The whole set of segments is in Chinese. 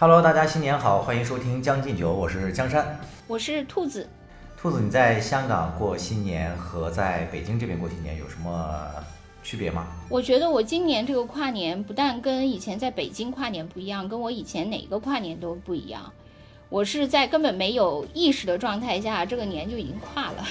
Hello，大家新年好，欢迎收听《将进酒》，我是江山。我是兔子。兔子，你在香港过新年和在北京这边过新年有什么区别吗？我觉得我今年这个跨年不但跟以前在北京跨年不一样，跟我以前哪个跨年都不一样。我是在根本没有意识的状态下，这个年就已经跨了。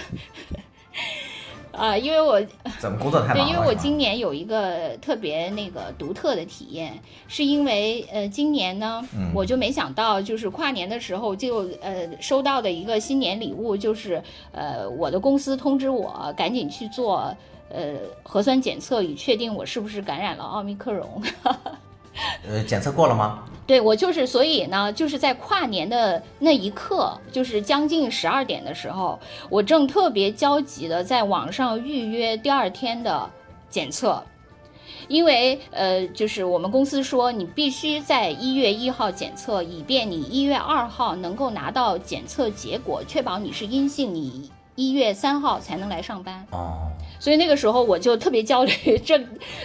啊，因为我 怎么工作太忙对，了？因为我今年有一个特别那个独特的体验，是因为呃，今年呢，嗯我就没想到，就是跨年的时候就呃收到的一个新年礼物，就是呃我的公司通知我赶紧去做呃核酸检测，以确定我是不是感染了奥密克戎。呃检测过了吗？对我就是，所以呢，就是在跨年的那一刻，就是将近十二点的时候，我正特别焦急的在网上预约第二天的检测，因为呃，就是我们公司说你必须在一月一号检测，以便你一月二号能够拿到检测结果，确保你是阴性，你一月三号才能来上班。哦，所以那个时候我就特别焦虑。这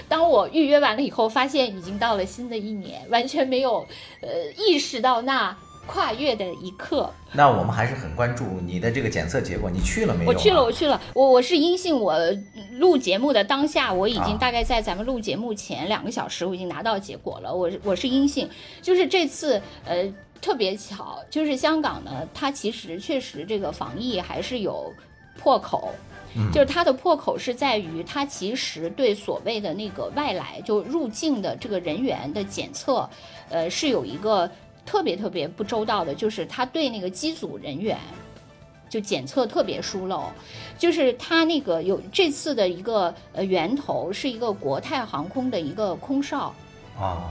当我预约完了以后，发现已经到了新的一年，完全没有呃意识到那跨越的一刻。那我们还是很关注你的这个检测结果，你去了没有？啊我去了，我。去了，我我是阴性。我录节目的当下，我已啊经大概在咱们录节目前两个小时，我已经拿到结果了。我我是阴性，就是这次呃特别巧，就是香港呢，它其实确实这个防疫还是有破口。就是它的破口是在于，它其实对所谓的那个外来就入境的这个人员的检测，呃，是有一个特别特别不周到的，就是它对那个机组人员就检测特别疏漏，就是它那个有这次的一个呃源头是一个国泰航空的一个空少，哦，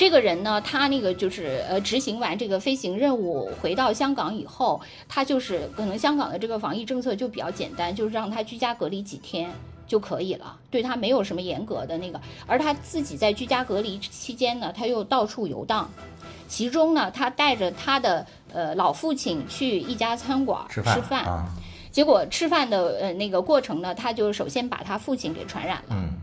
这个人呢，他那个就是呃，执行完这个飞行任务回到香港以后，他就是可能香港的这个防疫政策就比较简单，就是让他居家隔离几天就可以了，对他没有什么严格的那个。而他自己在居家隔离期间呢，他又到处游荡，其中呢，他带着他的呃老父亲去一家餐馆吃饭啊，结果吃饭的呃那个过程呢，他就首先把他父亲给传染了。嗯，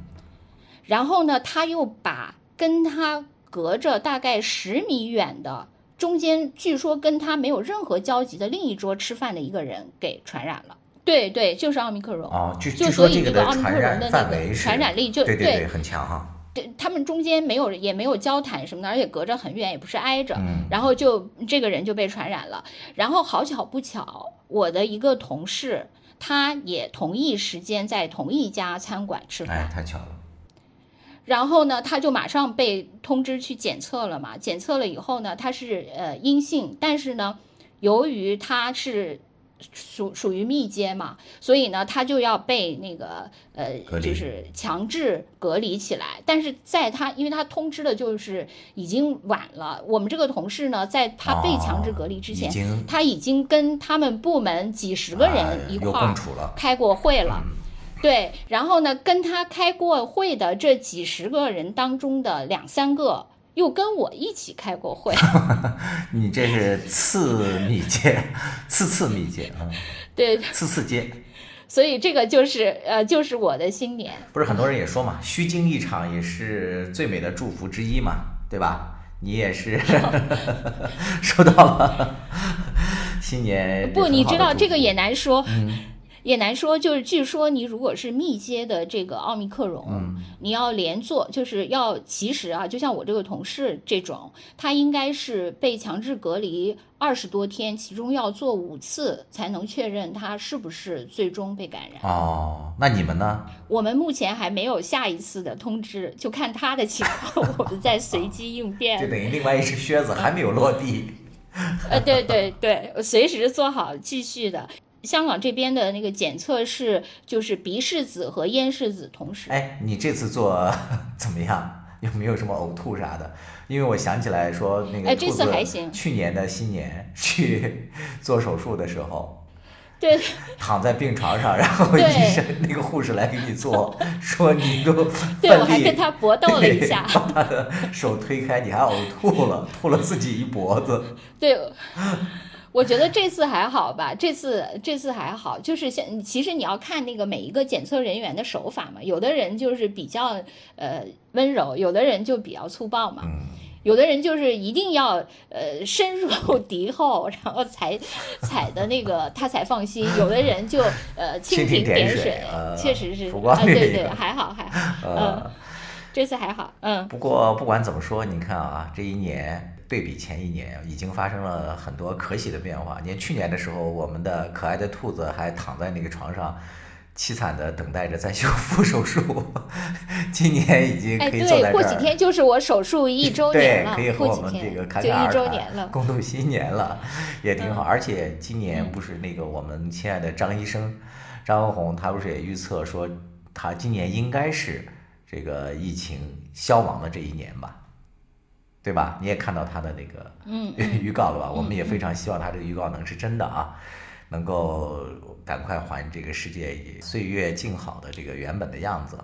然后呢，他又把跟他隔着大概十米远的中间，据说跟他没有任何交集的另一桌吃饭的一个人给传染了。对对，就是奥密克戎。哦，据就据说所以这个奥密克戎的那个范围是传染力就对对很强哈。对他们中间没有也没有交谈什么的，而且隔着很远，也不是挨着，嗯然后就这个人就被传染了。然后好巧不巧，我的一个同事，他也同一时间在同一家餐馆吃饭。哎，太巧了。然后呢，他就马上被通知去检测了嘛。检测了以后呢，他是呃阴性，但是呢，由于他是属属于密接嘛，所以呢，他就要被那个呃就是强制隔离起来。但是在他，因为他通知的就是已经晚了，我们这个同事呢，在他被强制隔离之前，哦已他已经跟他们部门几十个哎人一块儿。开过会了。对，然后呢，跟他开过会的这几十个人当中的两三个，又跟我一起开过会。你这是次密接，次次密接啊，对，次次接。所以这个就是呃，就是我的新年。不是很多人也说嘛，虚惊一场也是最美的祝福之一嘛，对吧？你也是 收到了新年不，你知道这个也难，说。嗯也难说，就是据说你如果是密接的这个奥密克戎，嗯你要连做，就是要其实啊，就像我这个同事这种，他应该是被强制隔离二十多天，其中要做五次才能确认他是不是最终被感染。哦，那你们呢？我们目前还没有下一次的通知，就看他的情况，我们再随机应 变就。等于另外一只靴子还没有落地。呃，对对对，随时做好继续的。香港这边的那个检测是就是鼻拭子和咽拭子同时。哎，你这次做 怎么样？有没有什么呕吐啥的？因为我想起来说，那个哎这次还行去年的新年去做手术的时候，对，躺在病床上，然后医生那个护士来给你做，说你都对我还跟他搏斗了一下。把他的手推开，你还呕吐了，吐了自己一脖子。对，我觉得这次还好吧，这次这次还好，就是像其实你要看那个每一个检测人员的手法嘛，有的人就是比较呃温柔，有的人就比较粗暴嘛。嗯，有的人就是一定要呃深入敌后，然后才踩的那个他才放心。有的人就呃蜻蜓点水，呃确实是对对，还好还好，呃嗯，这次还好，嗯不过不管怎么说，你看啊，这一年对比前一年，已经发生了很多可喜的变化。你看去年的时候，我们的可爱的兔子还躺在那个床上，凄惨的等待着再修复手术。今年已经哎，可以坐对，在这儿，过几天就是我手术一周对，年了可以，和我们这个侃侃而谈，了，共度新年了，也挺好。嗯而且今年嗯不是那个我们亲爱的张医生，张文宏，他不是也预测说，他今年应该是这个疫情消亡的这一年吧？对吧？你也看到他的那个嗯 预告了吧？我们也嗯非常希望他这个预告能是真的啊，能够赶快还这个世界以岁月静好的这个原本的样子。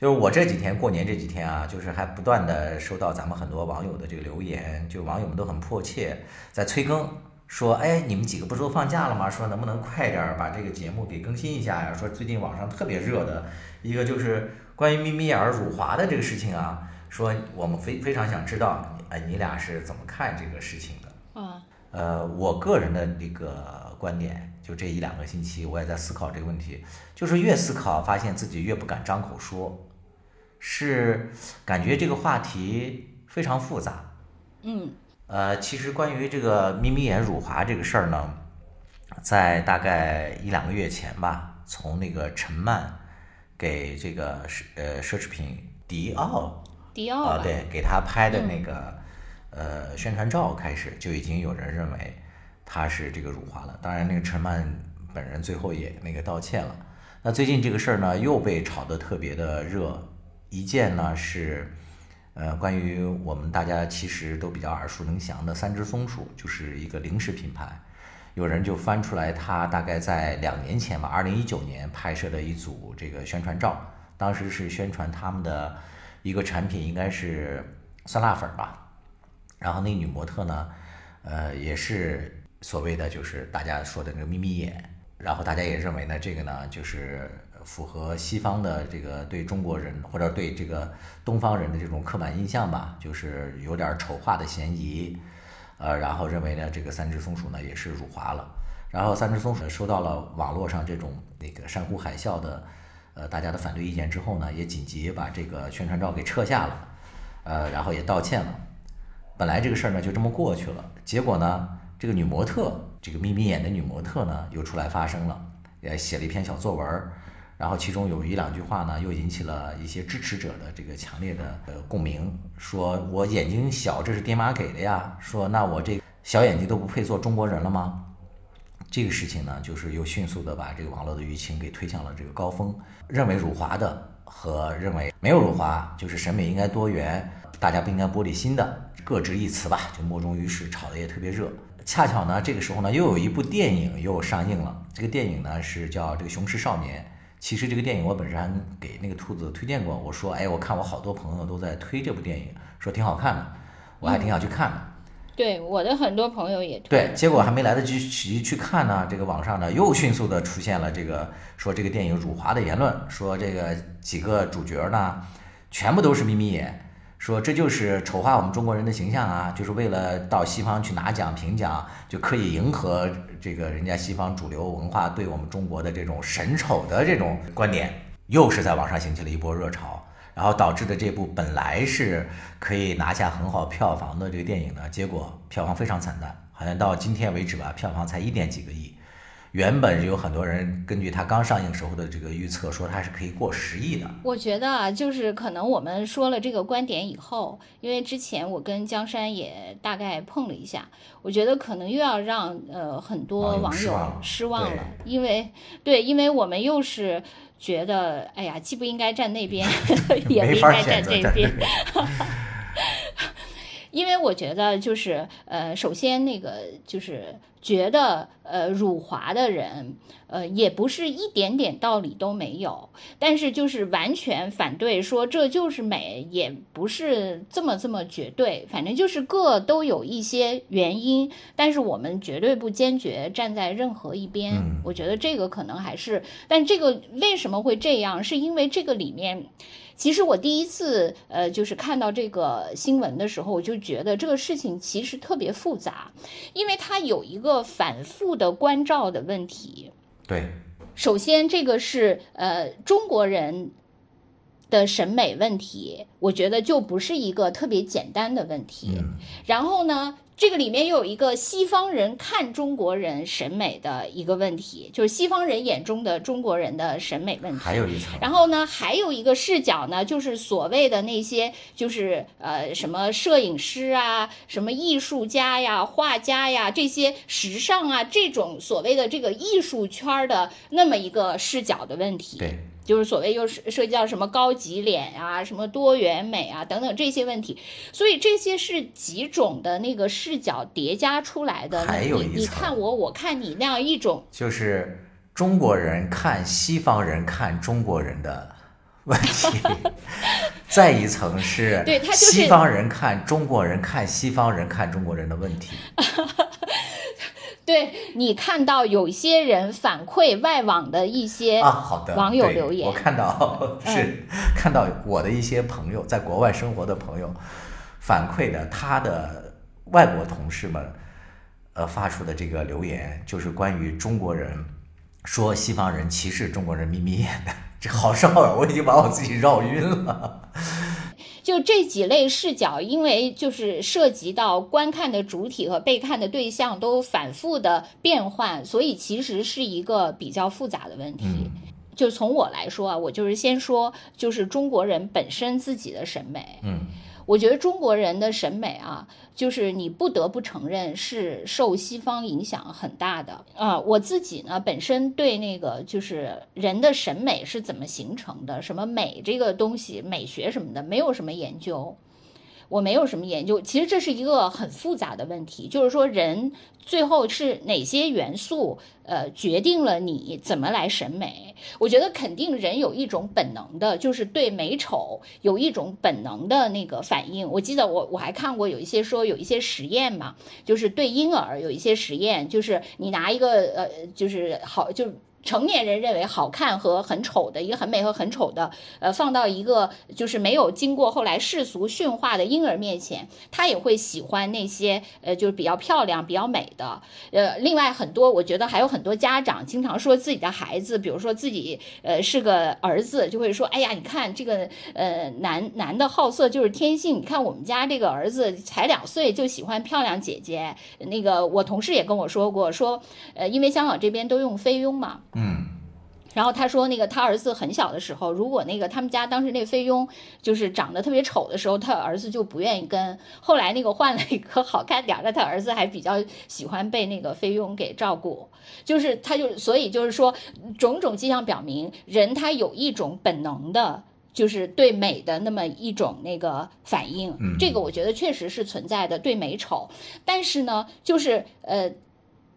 就是我这几天过年这几天啊，就是还不断的收到咱们很多网友的这个留言，就网友们都很迫切在催更，说哎你们几个不是都放假了吗？说能不能快点儿把这个节目给更新一下呀？说最近网上特别热的一个就是关于咪咪眼儿辱华的这个事情啊，说我们非非常想知道，哎你俩是怎么看这个事情的？啊，呃，我个人的那个观点，就这一两个星期，我也在思考这个问题，就是越思考，发现自己越不敢张口说，是感觉这个话题非常复杂。嗯呃，其实关于这个眯眯眼辱华这个事儿呢，在大概一两个月前吧，从那个陈曼给这个奢呃奢侈品迪奥啊，迪奥啊，对，给他拍的嗯那个、呃宣传照开始，就已经有人认为他是这个辱华了。当然，那个陈曼本人最后也那个道歉了。那最近这个事儿呢，又被炒得特别的热。一件呢是，呃，关于我们大家其实都比较耳熟能详的三只松鼠，就是一个零食品牌。有人就翻出来，他大概在两年前吧，二零一九年拍摄的一组这个宣传照，当时是宣传他们的一个产品，应该是酸辣粉吧。然后那女模特呢，呃，也是所谓的就是大家说的那个眯眯眼，然后大家也认为呢，这个呢就是符合西方的这个对中国人或者对这个东方人的这种刻板印象吧，就是有点丑化的嫌疑。呃，然后认为呢，这个三只松鼠呢也是辱华了。然后三只松鼠收到了网络上这种那个山呼海啸的，呃，大家的反对意见之后呢，也紧急把这个宣传照给撤下了，呃，然后也道歉了。本来这个事儿呢就这么过去了，结果呢，这个女模特，这个眯眯眼的女模特呢又出来发声了，也写了一篇小作文，然后其中有一两句话呢又引起了一些支持者的这个强烈的呃共鸣，说我眼睛小，这是爹妈给的呀，说那我这小眼睛都不配做中国人了吗？这个事情呢，就是又迅速的把这个网络的舆情给推向了这个高峰，认为辱华的和认为没有辱华，就是审美应该多元，大家不应该玻璃心的，各执一词吧，就莫衷于事，炒得也特别热。恰巧呢，这个时候呢，又有一部电影又上映了，这个电影呢是叫这个《雄狮少年》。其实这个电影我本身还给那个兔子推荐过，我说，哎，我看我好多朋友都在推这部电影，说挺好看的，我还挺想去看的。对，我的很多朋友也推对，结果还没来得及去去看呢，这个网上呢又迅速的出现了这个说这个电影辱华的言论，说这个几个主角呢全部都是眯眯眼，说这就是丑化我们中国人的形象啊，就是为了到西方去拿奖评奖，就刻意迎合这个人家西方主流文化对我们中国的这种审丑的这种观点，又是在网上兴起了一波热潮。然后导致的这部本来是可以拿下很好票房的这个电影呢，结果票房非常惨淡，好像到今天为止吧，票房才一点几个亿。原本有很多人根据它刚上映时候的这个预测，说它是可以过十亿的。我觉得啊，就是可能我们说了这个观点以后，因为之前我跟江山也大概碰了一下，我觉得可能又要让呃很多网友失望了望了，因为对，因为我们又是觉得，哎呀，既不应该站那边，也不应该站这边。因为我觉得就是呃，首先那个就是觉得呃辱华的人，呃也不是一点点道理都没有，但是就是完全反对说这就是美，也不是这么这么绝对，反正就是各都有一些原因，但是我们绝对不坚决站在任何一边。嗯我觉得这个可能还是，但这个为什么会这样？是因为这个里面。其实我第一次呃，就是看到这个新闻的时候，我就觉得这个事情其实特别复杂，因为它有一个反复的关照的问题。对，首先，这个是呃中国人的审美问题，我觉得就不是一个特别简单的问题。嗯然后呢，这个里面又有一个西方人看中国人审美的一个问题，就是西方人眼中的中国人的审美问题。还有一层，然后呢，还有一个视角呢，就是所谓的那些，就是呃，什么摄影师啊，什么艺术家呀、画家呀，这些时尚啊，这种所谓的这个艺术圈儿的那么一个视角的问题。对，就是所谓又是涉及到什么高级脸啊、什么多元美啊等等这些问题，所以这些是几种的那个视角叠加出来的。还有你你看我，我看你那样一种就是中国人看西方人看中国人的问题，再一层是对他就是西方人看中国人看西方人看中国人的问题。对你看到有些人反馈外网的一些啊，好的，网友留言嗯我看到 是、看到我的一些朋友在国外生活的朋友反馈的，他的外国同事们呃发出的这个留言，就是关于中国人说西方人歧视中国人眯眯眼的，这好绕啊！我已经把我自己绕晕了。就这几类视角，因为就是涉及到观看的主体和被看的对象都反复的变换，所以其实是一个比较复杂的问题。嗯就从我来说啊，我就是先说，就是中国人本身自己的审美。嗯我觉得中国人的审美啊，就是你不得不承认是受西方影响很大的啊、我自己呢，本身对那个就是人的审美是怎么形成的，什么美这个东西，美学什么的，没有什么研究。我没有什么研究，其实这是一个很复杂的问题，就是说人最后是哪些元素，呃，决定了你怎么来审美。我觉得肯定人有一种本能的，就是对美丑有一种本能的那个反应。我记得我我还看过有一些说有一些实验嘛，就是对婴儿有一些实验，就是你拿一个呃，就是好就。成年人认为好看和很丑的，一个很美和很丑的，呃，放到一个就是没有经过后来世俗驯化的婴儿面前，他也会喜欢那些呃，就是比较漂亮、比较美的。呃，另外很多，我觉得还有很多家长经常说自己的孩子，比如说自己呃是个儿子，就会说，哎呀，你看这个呃男男的好色就是天性，你看我们家这个儿子才两岁就喜欢漂亮姐姐。那个我同事也跟我说过，说呃，因为香港这边都用菲佣嘛，嗯，然后他说，那个他儿子很小的时候，如果那个他们家当时那菲佣就是长得特别丑的时候，他儿子就不愿意跟。后来那个换了一个好看点的，他儿子还比较喜欢被那个菲佣给照顾。就是他就所以就是说，种种迹象表明，人他有一种本能的。就是对美的那么一种那个反应，这个我觉得确实是存在的，对美丑。但是呢，就是呃，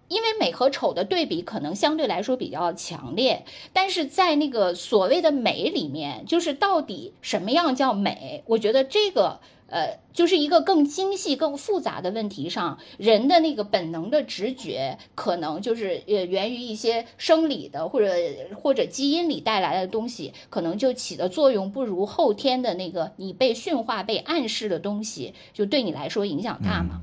因为美和丑的对比可能相对来说比较强烈，但是在那个所谓的美里面，就是到底什么样叫美？我觉得这个呃，就是一个更精细、更复杂的问题上，人的那个本能的直觉，可能就是呃源于一些生理的或者或者基因里带来的东西，可能就起的作用不如后天的那个你被驯化、被暗示的东西，就对你来说影响大嘛。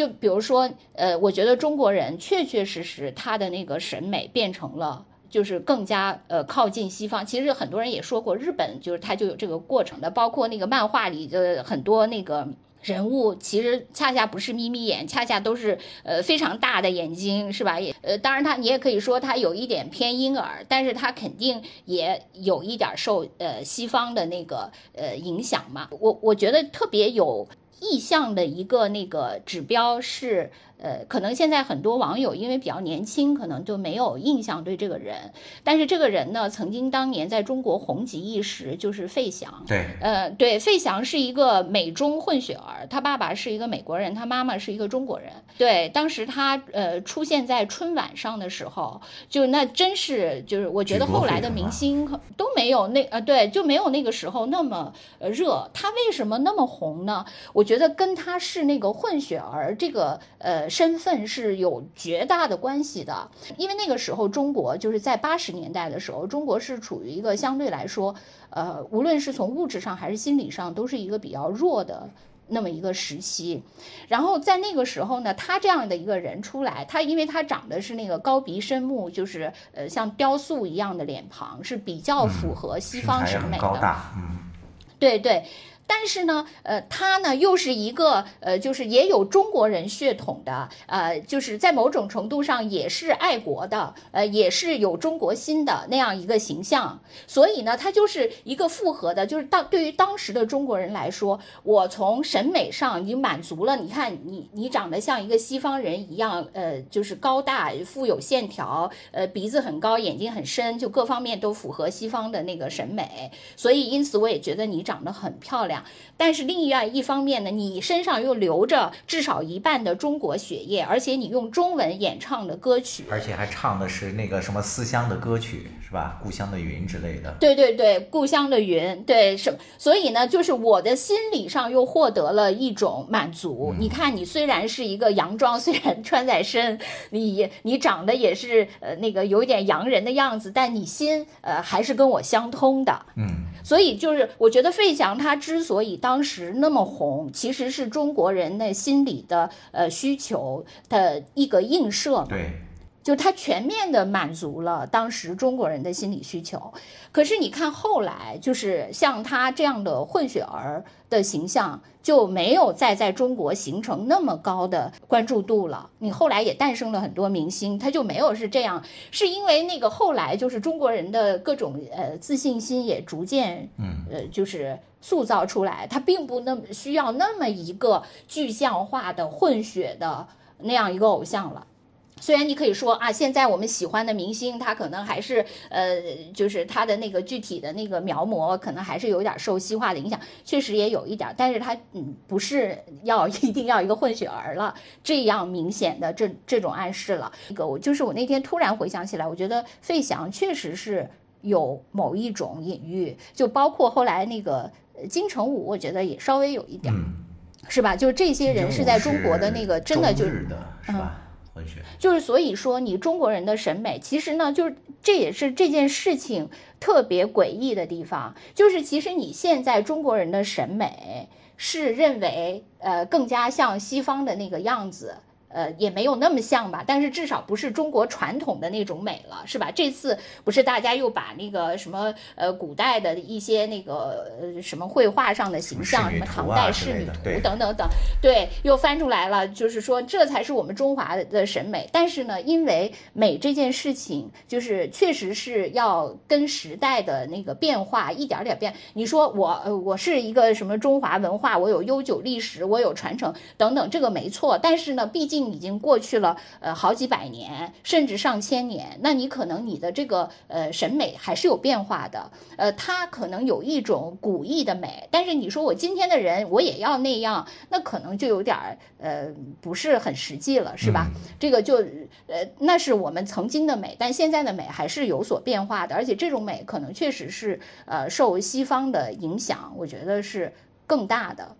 就比如说，呃，我觉得中国人确确实实他的那个审美变成了。就是更加呃靠近西方，其实很多人也说过，日本就是它就有这个过程的，包括那个漫画里的很多那个人物，其实恰恰不是眯眯眼，恰恰都是呃非常大的眼睛，是吧？也呃，当然他你也可以说他有一点偏婴儿，但是他肯定也有一点受呃西方的那个呃影响嘛。我我觉得特别有意向的一个那个指标是，呃，可能现在很多网友因为比较年轻，可能就没有印象对这个人。但是这个人呢，曾经当年在中国红极一时，就是费翔。对，呃，对，费翔是一个美中混血儿，他爸爸是一个美国人，他妈妈是一个中国人。对，当时他呃出现在春晚上的时候，就那真是就是我觉得后来的明星都没有那呃对，就没有那个时候那么呃热。他为什么那么红呢？我觉得跟他是那个混血儿这个呃。身份是有绝大的关系的，因为那个时候中国就是在八十年代的时候，中国是处于一个相对来说，呃，无论是从物质上还是心理上，都是一个比较弱的那么一个时期。然后在那个时候呢，他这样的一个人出来，他因为他长得是那个高鼻深目，就是呃像雕塑一样的脸庞，是比较符合西方审美的。嗯，对对。但是呢，呃，他呢又是一个，呃，就是也有中国人血统的，呃，就是在某种程度上也是爱国的，呃，也是有中国心的那样一个形象。所以呢，他就是一个复合的，就是当对于当时的中国人来说，我从审美上已经满足了。你看，你你长得像一个西方人一样，呃，就是高大、富有线条，呃，鼻子很高，眼睛很深，就各方面都符合西方的那个审美。所以，因此我也觉得你长得很漂亮。但是另外一方面呢，你身上又流着至少一半的中国血液，而且你用中文演唱的歌曲，而且还唱的是那个什么思乡的歌曲，是吧？故乡的云之类的。对对对，故乡的云，对什？所以呢，就是我的心理上又获得了一种满足。你看，你虽然是一个洋装，虽然穿在身，你你长得也是呃那个有一点洋人的样子，但你心呃还是跟我相通的。嗯。所以就是我觉得费翔他之所以当时那么红，其实是中国人的心理的呃需求的一个映射。对，就他全面的满足了当时中国人的心理需求。可是你看后来，就是像他这样的混血儿的形象。就没有再在中国形成那么高的关注度了。你后来也诞生了很多明星，他就没有是这样，是因为那个后来就是中国人的各种呃自信心也逐渐嗯呃就是塑造出来，他并不那么需要那么一个具象化的混血的那样一个偶像了。虽然你可以说啊，现在我们喜欢的明星，他可能还是呃，就是他的那个具体的那个描摹，可能还是有点受西化的影响，确实也有一点，但是他嗯，不是要 一定要一个混血儿了，这样明显的这这种暗示了。那个我就是我那天突然回想起来，我觉得费翔确实是有某一种隐喻，就包括后来那个金城武，我觉得也稍微有一点，是吧？就是这些人是在中国的那个真的就是就是，所以说你中国人的审美，其实呢，就是这也是这件事情特别诡异的地方。就是其实你现在中国人的审美是认为，呃，更加像西方的那个样子。呃，也没有那么像吧，但是至少不是中国传统的那种美了，是吧？这次不是大家又把那个什么呃古代的一些那个呃什么绘画上的形象，什么唐代仕女图等等等，对，又翻出来了，就是说这才是我们中华的审美。但是呢，因为美这件事情，就是确实是要跟时代的那个变化一点点变。你说我呃我是一个什么中华文化，我有悠久历史，我有传承等等，这个没错。但是呢，毕竟。已经过去了，呃，好几百年，甚至上千年。那你可能你的这个呃审美还是有变化的，呃，它可能有一种古意的美。但是你说我今天的人我也要那样，那可能就有点儿呃不是很实际了，是吧？这个就呃那是我们曾经的美，但现在的美还是有所变化的。而且这种美可能确实是呃受西方的影响，我觉得是更大的。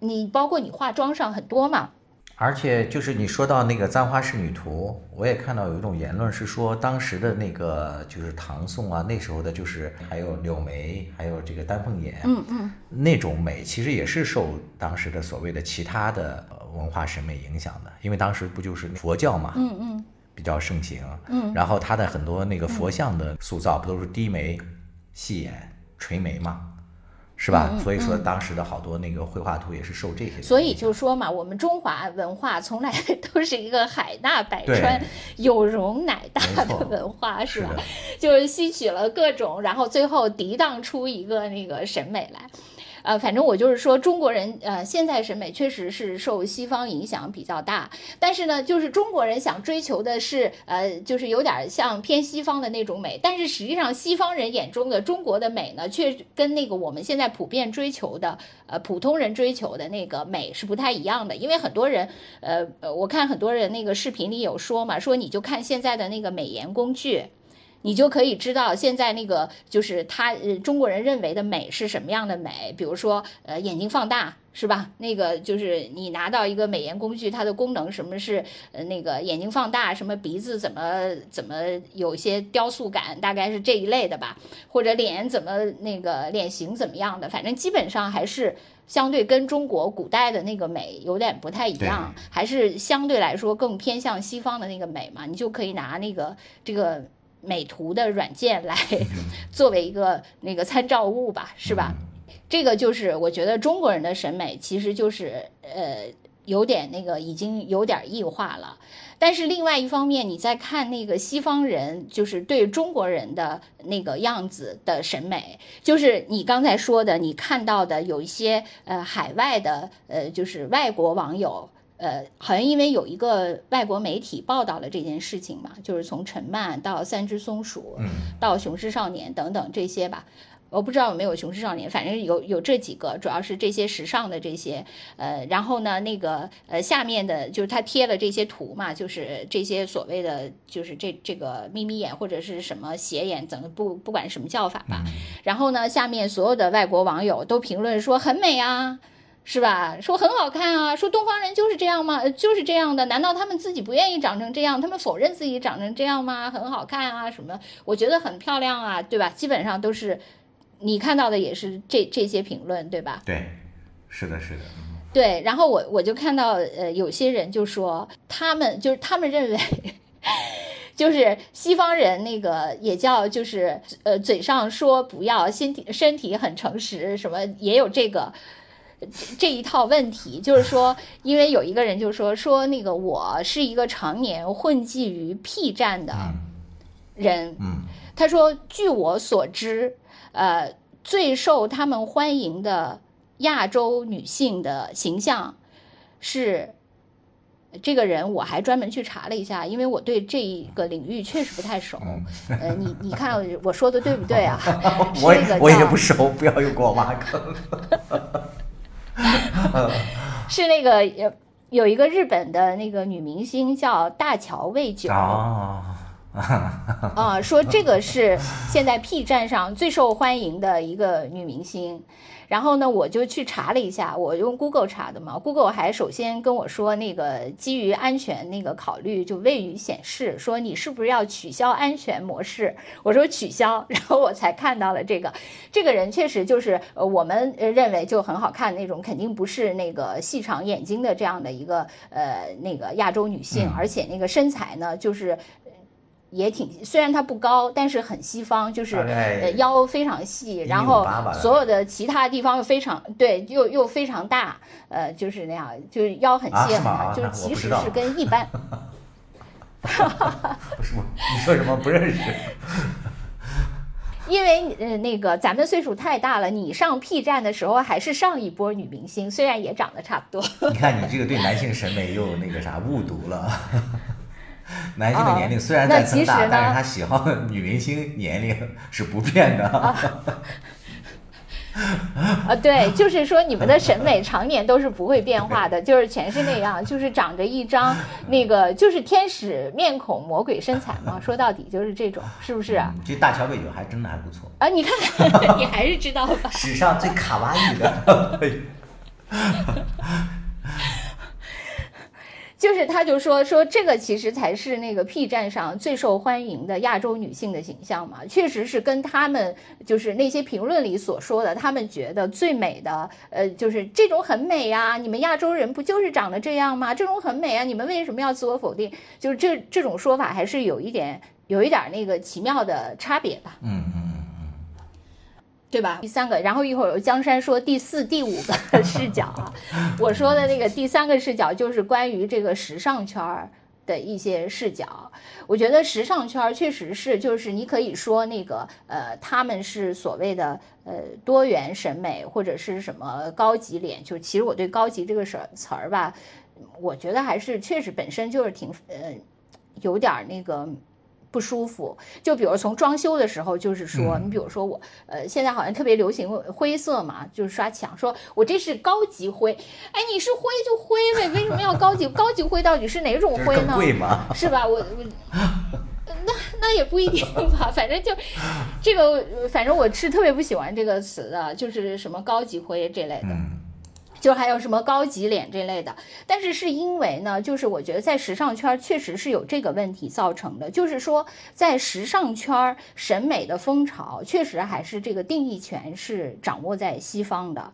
你包括你化妆上很多嘛。而且就是你说到那个《簪花仕女图》，我也看到有一种言论是说，当时的那个就是唐宋啊，那时候的就是还有柳眉，还有这个丹凤眼，嗯嗯，那种美其实也是受当时的所谓的其他的文化审美影响的，因为当时不就是佛教嘛，嗯嗯，比较盛行，嗯，然后它的很多那个佛像的塑造不都是低眉、细眼、垂眉嘛。是吧？所以说当时的好多那个绘画图也是受这些。所以就说嘛，我们中华文化从来都是一个海纳百川、有容乃大的文化，是吧？就是吸取了各种，然后最后涤荡出一个那个审美来。呃，反正我就是说，中国人呃，现在审美确实是受西方影响比较大，但是呢，就是中国人想追求的是呃，就是有点像偏西方的那种美，但是实际上西方人眼中的中国的美呢，却跟那个我们现在普遍追求的呃普通人追求的那个美是不太一样的，因为很多人呃呃，我看很多人那个视频里有说嘛，说你就看现在的那个美颜工具。你就可以知道现在那个就是他呃中国人认为的美是什么样的美，比如说呃眼睛放大是吧？那个就是你拿到一个美颜工具，它的功能什么是呃那个眼睛放大，什么鼻子怎么怎么有些雕塑感，大概是这一类的吧？或者脸怎么那个脸型怎么样的？反正基本上还是相对跟中国古代的那个美有点不太一样，还是相对来说更偏向西方的那个美嘛？你就可以拿那个这个。美图的软件来 作为一个那个参照物吧，是吧？这个就是我觉得中国人的审美其实就是呃有点那个已经有点异化了。但是另外一方面，你在看那个西方人就是对中国人的那个样子的审美，就是你刚才说的，你看到的有一些呃海外的呃就是外国网友。呃，好像因为有一个外国媒体报道了这件事情嘛，就是从陈曼到三只松鼠，到雄狮少年等等这些吧，我不知道有没有雄狮少年，反正有有这几个，主要是这些时尚的这些，呃，然后呢，那个呃下面的就是他贴了这些图嘛，就是这些所谓的就是这这个眯眯眼或者是什么斜眼，怎么不不管什么叫法吧，然后呢，下面所有的外国网友都评论说很美啊。是吧？说很好看啊，说东方人就是这样吗？就是这样的？难道他们自己不愿意长成这样？他们否认自己长成这样吗？很好看啊，什么？我觉得很漂亮啊，对吧？基本上都是你看到的，也是这这些评论，对吧？对，是的，是的。对，然后我我就看到，呃，有些人就说，他们就是他们认为，就是西方人那个也叫就是呃嘴上说不要，身体身体很诚实，什么也有这个。这一套问题就是说，因为有一个人就说说那个我是一个常年混迹于 P 站的人，嗯，他说据我所知，呃，最受他们欢迎的亚洲女性的形象是这个人，我还专门去查了一下，因为我对这一个领域确实不太熟，呃，你你看我说的对不对啊？我我也不熟，不要又给我挖坑。是那个有有一个日本的那个女明星叫大桥未久啊，啊，说这个是现在 P 站上最受欢迎的一个女明星。然后呢，我就去查了一下，我用 Google 查的嘛。Google 还首先跟我说，那个基于安全那个考虑，就未予显示，说你是不是要取消安全模式？我说取消，然后我才看到了这个。这个人确实就是呃，我们认为就很好看那种，肯定不是那个细长眼睛的这样的一个呃那个亚洲女性，而且那个身材呢，就是。也挺，虽然它不高，但是很西方，就是呃腰非常细，然后所有的其他地方又非常对，又又非常大，呃，就是那样，就是腰很细嘛，就是其实是跟一般。不是你说什么不认识？因为呃那个咱们岁数太大了，你上 P 站的时候还是上一波女明星，虽然也长得差不多。你看你这个对男性审美又那个啥误读了。男性的年龄虽然在增大，但是他喜好的 女明星年龄是不变的。啊，对，就是说你们的审美常年都是不会变化的，就是全是那样，就是长着一张那个就是天使面孔、魔鬼身材嘛。说到底就是这种，是不是？这大乔贝酒还真的还不错啊！你看，你还是知道吧？史上最卡哇伊的。就是他，就说说这个其实才是那个 P 站上最受欢迎的亚洲女性的形象嘛，确实是跟他们就是那些评论里所说的，他们觉得最美的，呃，就是这种很美呀，你们亚洲人不就是长得这样吗？这种很美啊，你们为什么要自我否定？就是这这种说法还是有一点有一点那个奇妙的差别吧。嗯嗯。对吧？第三个，然后一会儿江山说第四、第五个 视角啊，我说的那个第三个视角就是关于这个时尚圈儿的一些视角。我觉得时尚圈确实是，就是你可以说那个呃，他们是所谓的呃多元审美或者是什么高级脸，就其实我对高级这个词词儿吧，我觉得还是确实本身就是挺呃有点那个。不舒服，就比如从装修的时候，就是说，你比如说我，呃，现在好像特别流行灰色嘛，就是刷墙，说我这是高级灰，哎，你是灰就灰呗，为什么要高级？高级灰到底是哪种灰呢？贵吗？是吧？我我，那那也不一定吧，反正就这个，反正我是特别不喜欢这个词的，就是什么高级灰这类的。就还有什么高级脸这类的，但是是因为呢，就是我觉得在时尚圈确实是有这个问题造成的，就是说在时尚圈审美的风潮确实还是这个定义权是掌握在西方的。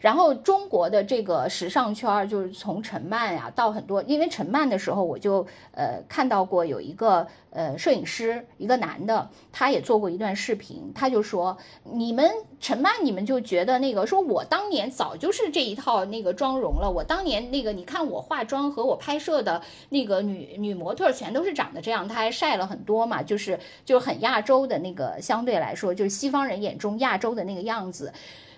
然后中国的这个时尚圈，就是从陈曼呀到很多，因为陈曼的时候，我就呃看到过有一个呃摄影师，一个男的，他也做过一段视频，他就说你们陈曼，你们就觉得那个说我当年早就是这一套那个妆容了，我当年那个你看我化妆和我拍摄的那个女女模特全都是长得这样，他还晒了很多嘛，就是就是很亚洲的那个相对来说就是西方人眼中亚洲的那个样子。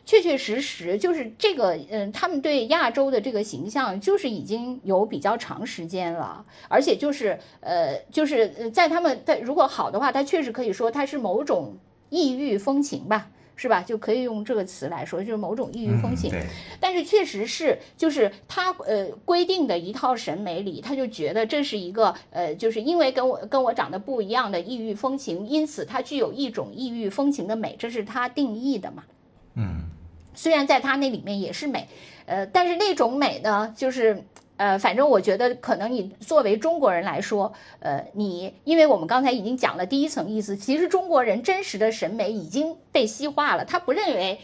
确确实实就是这个，嗯，他们对亚洲的这个形象就是已经有比较长时间了，而且就是，呃，就是在他们在如果好的话，他确实可以说他是某种异域风情吧，是吧？就可以用这个词来说，就是某种异域风情。但是确实是，就是他呃规定的一套审美里，他就觉得这是一个呃，就是因为跟我跟我长得不一样的异域风情，因此它具有一种异域风情的美，这是他定义的嘛？嗯。虽然在他那里面也是美，呃，但是那种美呢，就是，呃，反正我觉得可能你作为中国人来说，呃，你因为我们刚才已经讲了第一层意思，其实中国人真实的审美已经被西化了，他不认为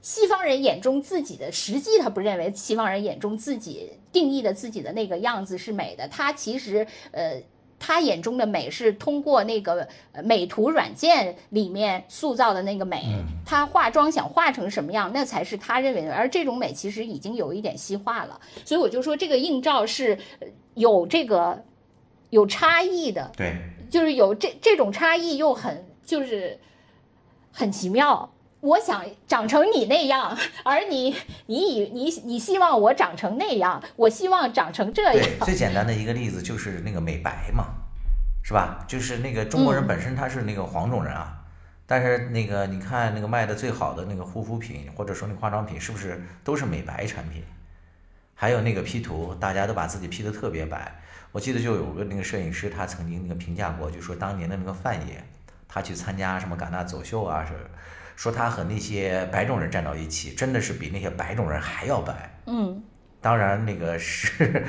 西方人眼中自己的实际，他不认为西方人眼中自己定义的自己的那个样子是美的，他其实，呃。他眼中的美是通过那个美图软件里面塑造的那个美，他化妆想化成什么样，那才是他认为的。而这种美其实已经有一点西化了，所以我就说这个映照是有这个有差异的，对，就是有这这种差异又很就是很奇妙。我想长成你那样，而你，你以你你希望我长成那样，我希望长成这样。对，最简单的一个例子就是那个美白嘛，是吧？就是那个中国人本身他是那个黄种人啊，但是那个你看那个卖的最好的那个护肤品或者说那化妆品，是不是都是美白产品？还有那个 P 图，大家都把自己 P 的特别白。我记得就有个那个摄影师，他曾经那个评价过，就说当年的那个范爷，他去参加什么戛纳走秀啊是。说他和那些白种人站到一起，真的是比那些白种人还要白。嗯，当然那个是，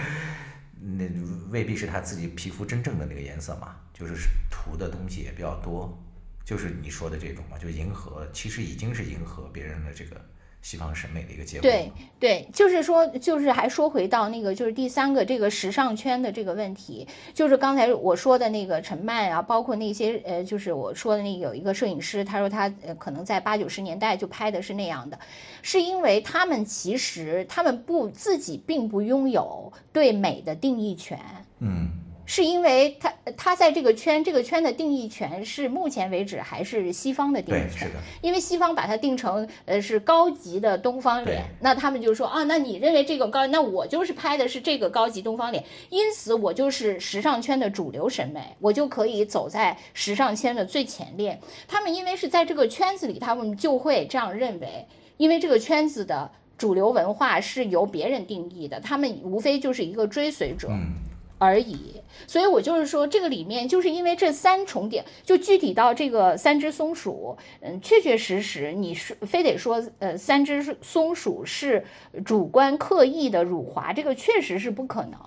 那未必是他自己皮肤真正的那个颜色嘛，就是涂的东西也比较多，就是你说的这种嘛，就迎合，其实已经是迎合别人的这个。西方审美的一个结果。对对，就是说，就是还说回到那个，就是第三个这个时尚圈的这个问题，就是刚才我说的那个陈曼啊，包括那些呃，就是我说的那有一个摄影师，他说他呃可能在八九十年代就拍的是那样的，是因为他们其实他们不自己并不拥有对美的定义权。嗯。是因为他他在这个圈这个圈的定义权是目前为止还是西方的定义权，因为西方把它定成呃是高级的东方脸，那他们就说啊，那你认为这个高，那我就是拍的是这个高级东方脸，因此我就是时尚圈的主流审美，我就可以走在时尚圈的最前列。他们因为是在这个圈子里，他们就会这样认为，因为这个圈子的主流文化是由别人定义的，他们无非就是一个追随者。而已，所以我就是说，这个里面就是因为这三重点，就具体到这个三只松鼠，嗯，确确实实，你是非得说，呃，三只松鼠是主观刻意的辱华，这个确实是不可能，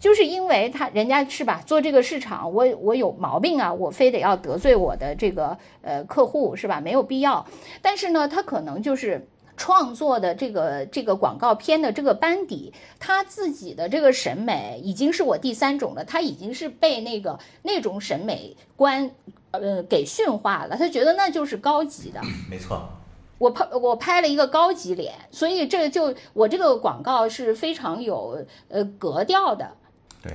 就是因为他人家是吧，做这个市场，我我有毛病啊，我非得要得罪我的这个呃客户是吧？没有必要，但是呢，他可能就是。创作的这个这个广告片的这个班底，他自己的这个审美已经是我第三种了，他已经是被那个那种审美观，呃，给驯化了。他觉得那就是高级的。没错，我拍我拍了一个高级脸，所以这就我这个广告是非常有呃格调的。对，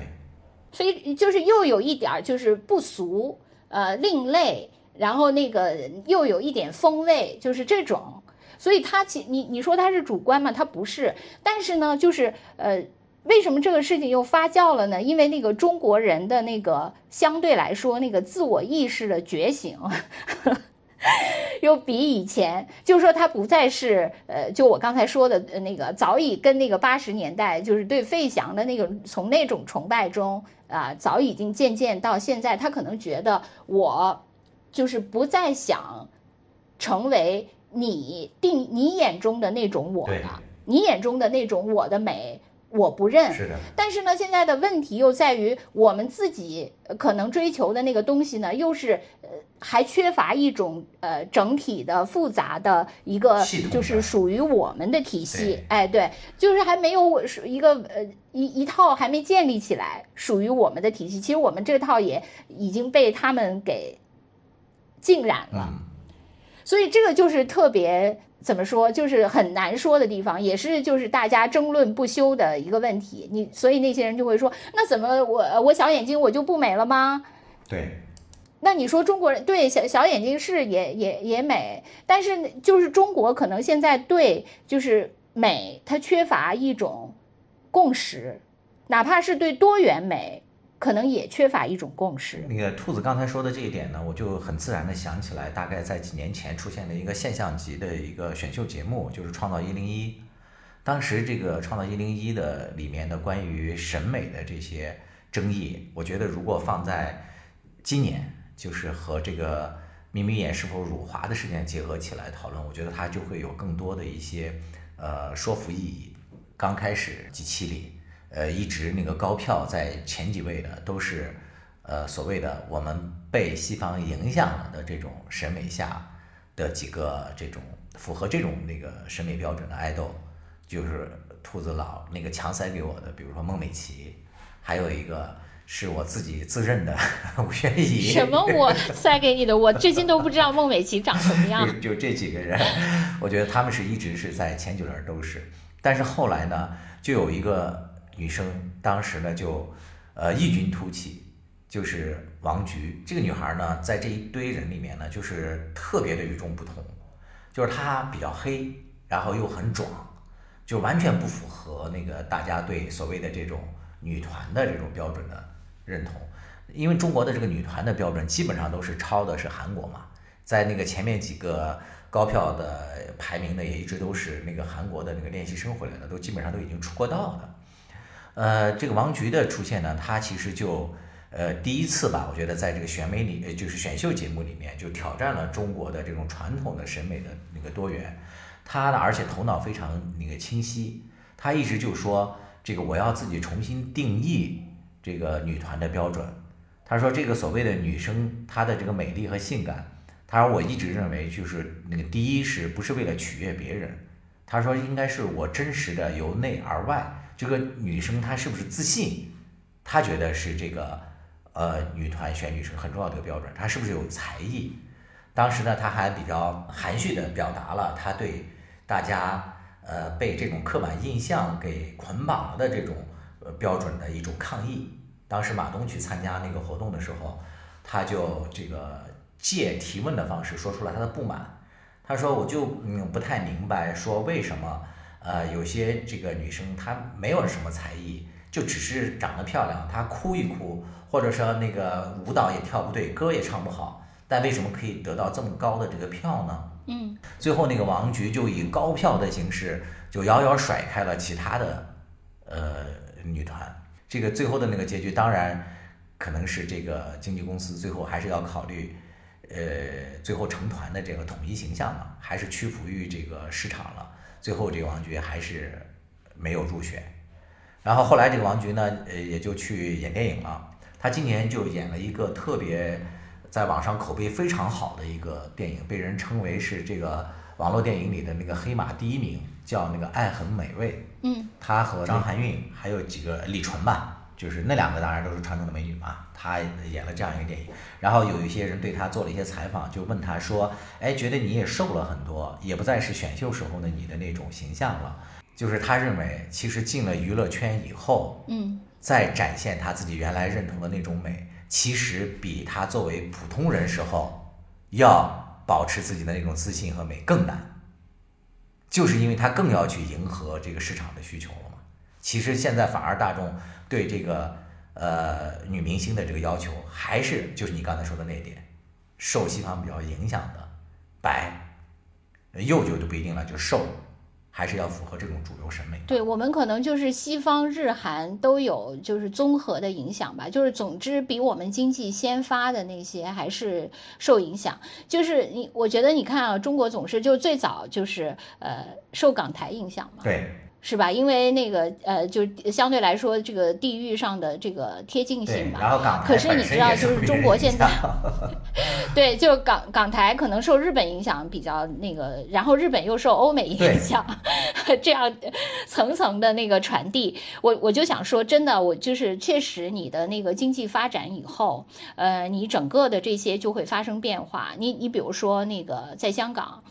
非就是又有一点儿就是不俗，呃，另类，然后那个又有一点风味，就是这种。所以他其你你说他是主观嘛？他不是，但是呢，就是呃，为什么这个事情又发酵了呢？因为那个中国人的那个相对来说那个自我意识的觉醒。又比以前，就是说他不再是呃，就我刚才说的那个，早已跟那个八十年代，就是对费翔的那个从那种崇拜中啊，早已经渐渐到现在，他可能觉得我就是不再想成为你定你眼中的那种我了，你眼中的那种我的美。我不认，是的。但是呢，现在的问题又在于我们自己可能追求的那个东西呢，又是呃还缺乏一种呃整体的复杂的一个，就是属于我们的体系。哎，对，就是还没有是一个呃一一套还没建立起来属于我们的体系。其实我们这套也已经被他们给浸染了，所以这个就是特别。怎么说，就是很难说的地方，也是就是大家争论不休的一个问题。你所以那些人就会说，那怎么我我小眼睛我就不美了吗？对。那你说中国人对小小眼睛是也也也美，但是就是中国可能现在对就是美，它缺乏一种共识，哪怕是对多元美。可能也缺乏一种共识。那个兔子刚才说的这一点呢，我就很自然的想起来，大概在几年前出现的一个现象级的一个选秀节目，就是《创造一零一》。当时这个《创造一零一》的里面的关于审美的这些争议，我觉得如果放在今年，就是和这个眯眯眼是否辱华的事件结合起来讨论，我觉得它就会有更多的一些呃说服意义。刚开始几期里。呃，一直那个高票在前几位的都是，呃，所谓的我们被西方影响了的这种审美下的几个这种符合这种那个审美标准的爱豆，就是兔子老那个强塞给我的，比如说孟美岐，还有一个是我自己自认的 吴宣仪。什么？我塞给你的？我至今都不知道孟美岐长什么样。就这几个人，我觉得他们是一直是在前几轮都是，但是后来呢，就有一个。女生当时呢就，呃异军突起，就是王菊。这个女孩呢，在这一堆人里面呢，就是特别的与众不同，就是她比较黑，然后又很壮，就完全不符合那个大家对所谓的这种女团的这种标准的认同，因为中国的这个女团的标准基本上都是抄的是韩国嘛，在那个前面几个高票的排名呢，也一直都是那个韩国的那个练习生回来的，都基本上都已经出过道的。呃，这个王菊的出现呢，她其实就呃第一次吧，我觉得在这个选美里，呃就是选秀节目里面，就挑战了中国的这种传统的审美的那个多元。她呢，而且头脑非常那个清晰，她一直就说这个我要自己重新定义这个女团的标准。她说这个所谓的女生她的这个美丽和性感，她说我一直认为就是那个第一是不是为了取悦别人？她说应该是我真实的由内而外。这个女生她是不是自信？她觉得是这个，呃，女团选女生很重要的一个标准。她是不是有才艺？当时呢，她还比较含蓄地表达了她对大家，呃，被这种刻板印象给捆绑了的这种呃标准的一种抗议。当时马东去参加那个活动的时候，他就这个借提问的方式说出了他的不满。他说：“我就嗯不太明白，说为什么。”呃，有些这个女生她没有什么才艺，就只是长得漂亮，她哭一哭，或者说那个舞蹈也跳不对，歌也唱不好，但为什么可以得到这么高的这个票呢？嗯，最后那个王菊就以高票的形式就遥遥甩开了其他的呃女团。这个最后的那个结局，当然可能是这个经纪公司最后还是要考虑，呃，最后成团的这个统一形象嘛，还是屈服于这个市场了。最后这个王菊还是没有入选，然后后来这个王菊呢，呃，也就去演电影了。她今年就演了一个特别在网上口碑非常好的一个电影，被人称为是这个网络电影里的那个黑马第一名，叫那个《爱很美味》。嗯。她和张含韵还有几个李纯吧。就是那两个当然都是传统的美女嘛，她演了这样一个电影，然后有一些人对她做了一些采访，就问她说：“哎，觉得你也瘦了很多，也不再是选秀时候的你的那种形象了。”就是她认为其实进了娱乐圈以后，嗯再展现她自己原来认同的那种美，其实比她作为普通人时候要保持自己的那种自信和美更难，就是因为她更要去迎合这个市场的需求了嘛。其实现在反而大众对这个呃女明星的这个要求，还是就是你刚才说的那一点，受西方比较影响的白，幼就就不一定了，就瘦，还是要符合这种主流审美。对我们可能就是西方、日韩都有就是综合的影响吧，就是总之比我们经济先发的那些还是受影响。就是你，我觉得你看啊，中国总是就最早就是呃受港台影响嘛，对是吧？因为那个呃，就相对来说这个地域上的这个贴近性，吧。然后港台可是你知道就是中国现在对，就港港台可能受日本影响比较那个，然后日本又受欧美影响，这样层层的那个传递。我我就想说，真的，我就是确实你的那个经济发展以后，呃，你整个的这些就会发生变化。你你比如说那个在香港。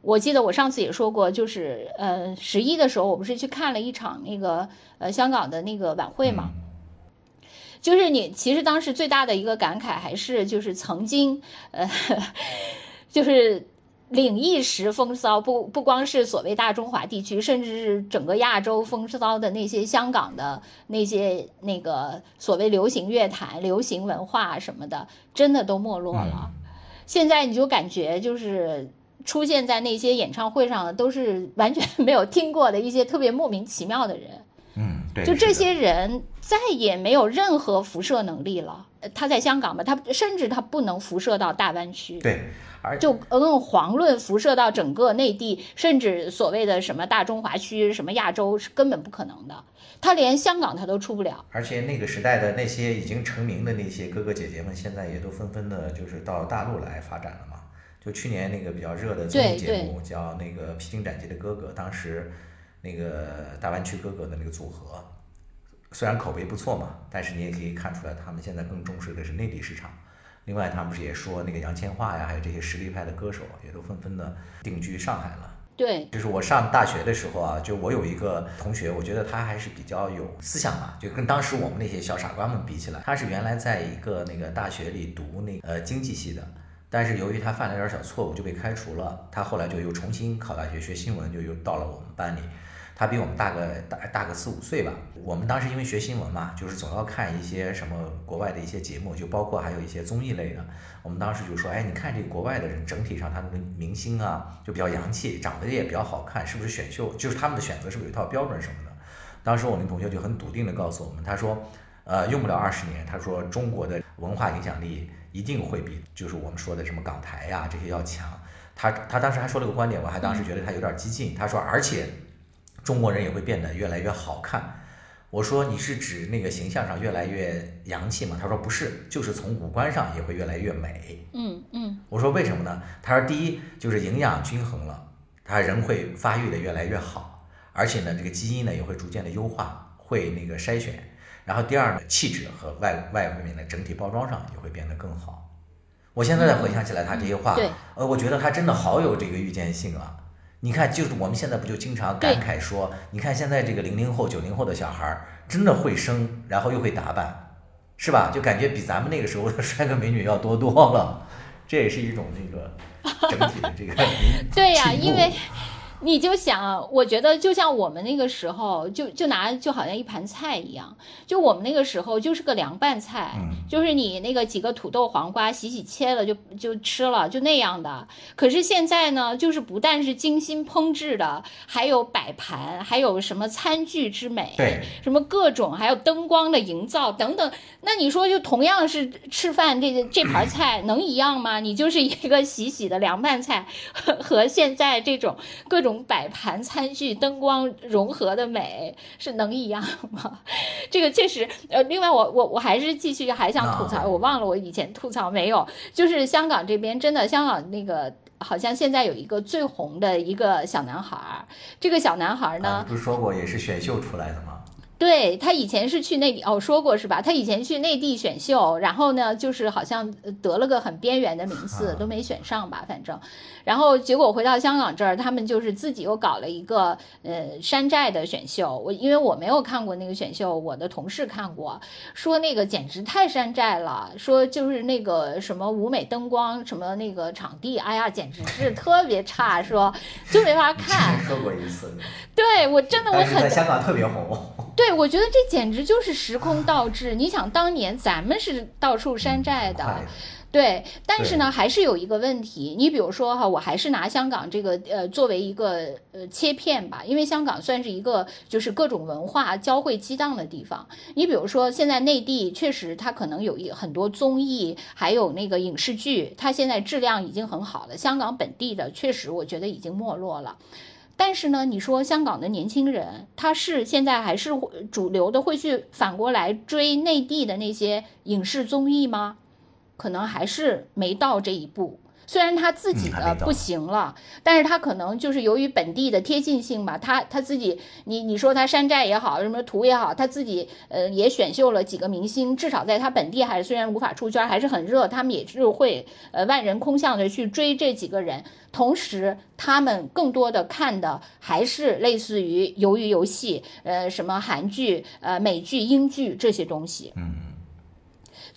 我记得我上次也说过，就是呃十一的时候，我不是去看了一场那个呃香港的那个晚会嘛，就是你其实当时最大的一个感慨还是就是曾经呃，就是领一时风骚，不不光是所谓大中华地区，甚至是整个亚洲风骚的那些香港的那些那个所谓流行乐坛、流行文化什么的，真的都没落了。现在你就感觉就是。出现在那些演唱会上的都是完全 没有听过的一些特别莫名其妙的人，嗯，对，就这些人再也没有任何辐射能力了。呃他在香港吧，他甚至他不能辐射到大湾区，对，而就更遑论辐射到整个内地，甚至所谓的什么大中华区、什么亚洲是根本不可能的。他连香港他都出不了。而且那个时代的那些已经成名的那些哥哥姐姐们，现在也都纷纷的就是到大陆来发展了嘛。就去年那个比较热的综艺节目叫那个《披荆斩棘的哥哥》，当时那个大湾区哥哥的那个组合，虽然口碑不错嘛，但是你也可以看出来，他们现在更重视的是内地市场。另外，他们不是也说那个杨千嬅呀，还有这些实力派的歌手，也都纷纷的定居上海了。对，就是我上大学的时候啊，就我有一个同学，我觉得他还是比较有思想吧，就跟当时我们那些小傻瓜们比起来，他是原来在一个那个大学里读那个呃经济系的，但是由于他犯了点小错误就被开除了，他后来就又重新考大学学新闻，就又到了我们班里。他比我们大个大大个四五岁吧。我们当时因为学新闻嘛，就是总要看一些什么国外的一些节目，就包括还有一些综艺类的。我们当时就说，哎，你看这个国外的人，整体上他们的明星啊，就比较洋气，长得也比较好看，是不是选秀？就是他们的选择是不是有一套标准什么的？当时我那同学就很笃定的告诉我们，他说，呃，用不了二十年，他说中国的文化影响力一定会比就是我们说的什么港台呀、这些要强。他他当时还说了个观点，我还当时觉得他有点激进。他说，而且中国人也会变得越来越好看。我说你是指那个形象上越来越洋气吗？他说不是，就是从五官上也会越来越美。嗯嗯我说为什么呢？他说第一就是营养均衡了，他人会发育的越来越好，而且呢这个基因呢也会逐渐的优化，会那个筛选。然后第二呢，气质和外外面的整体包装上也会变得更好。我现在再回想起来他这些话，对呃，我觉得他真的好有这个预见性啊。你看，就是我们现在不就经常感慨说，你看现在这个零零后、九零后的小孩儿真的会生，然后又会打扮，是吧？就感觉比咱们那个时候的帅哥美女要多多了。这也是一种那个整体的这个 对呀、进步因为你就想，我觉得就像我们那个时候，就就拿就好像一盘菜一样，就我们那个时候就是个凉拌菜，嗯就是你那个几个土豆、黄瓜洗洗切了就就吃了，就那样的。可是现在呢，就是不但是精心烹制的，还有摆盘，还有什么餐具之美，对什么各种，还有灯光的营造等等。那你说，就同样是吃饭，这这盘菜能一样吗？你就是一个洗洗的凉拌菜，和和现在这种各种摆盘、餐具、灯光融合的美，是能一样吗？这个确实，呃，另外我我我还是继续还想吐槽，啊我忘了我以前吐槽没有，就是香港这边真的，香港那个好像现在有一个最红的一个小男孩儿，这个小男孩儿呢。啊，不是说过也是选秀出来的吗？对他以前是去内地哦，说过是吧？他以前去内地选秀，然后呢，就是好像得了个很边缘的名次，都没选上吧，反正。然后结果回到香港这儿，他们就是自己又搞了一个呃山寨的选秀。我因为我没有看过那个选秀，我的同事看过，说那个简直太山寨了，说就是那个什么舞美灯光，什么那个场地，哎呀，简直是特别差，说就没法看。说过一次。对我真的我很在香港特别红。对，我觉得这简直就是时空倒置。你想当年咱们是到处山寨的。对，但是呢，还是有一个问题。你比如说哈，我还是拿香港这个呃作为一个呃切片吧，因为香港算是一个就是各种文化交汇激荡的地方。你比如说，现在内地确实它可能有一很多综艺，还有那个影视剧，它现在质量已经很好了。香港本地的确实，我觉得已经没落了。但是呢，你说香港的年轻人，他是现在还是主流的，会去反过来追内地的那些影视综艺吗？可能还是没到这一步，虽然他自己的不行了，但是他可能就是由于本地的贴近性吧，他他自己，你你说他山寨也好，什么图也好，他自己呃也选秀了几个明星，至少在他本地还是虽然无法出圈，还是很热，他们也是会呃万人空巷的去追这几个人，同时他们更多的看的还是类似于鱿鱼游戏，呃什么韩剧、呃美剧、英剧这些东西，嗯。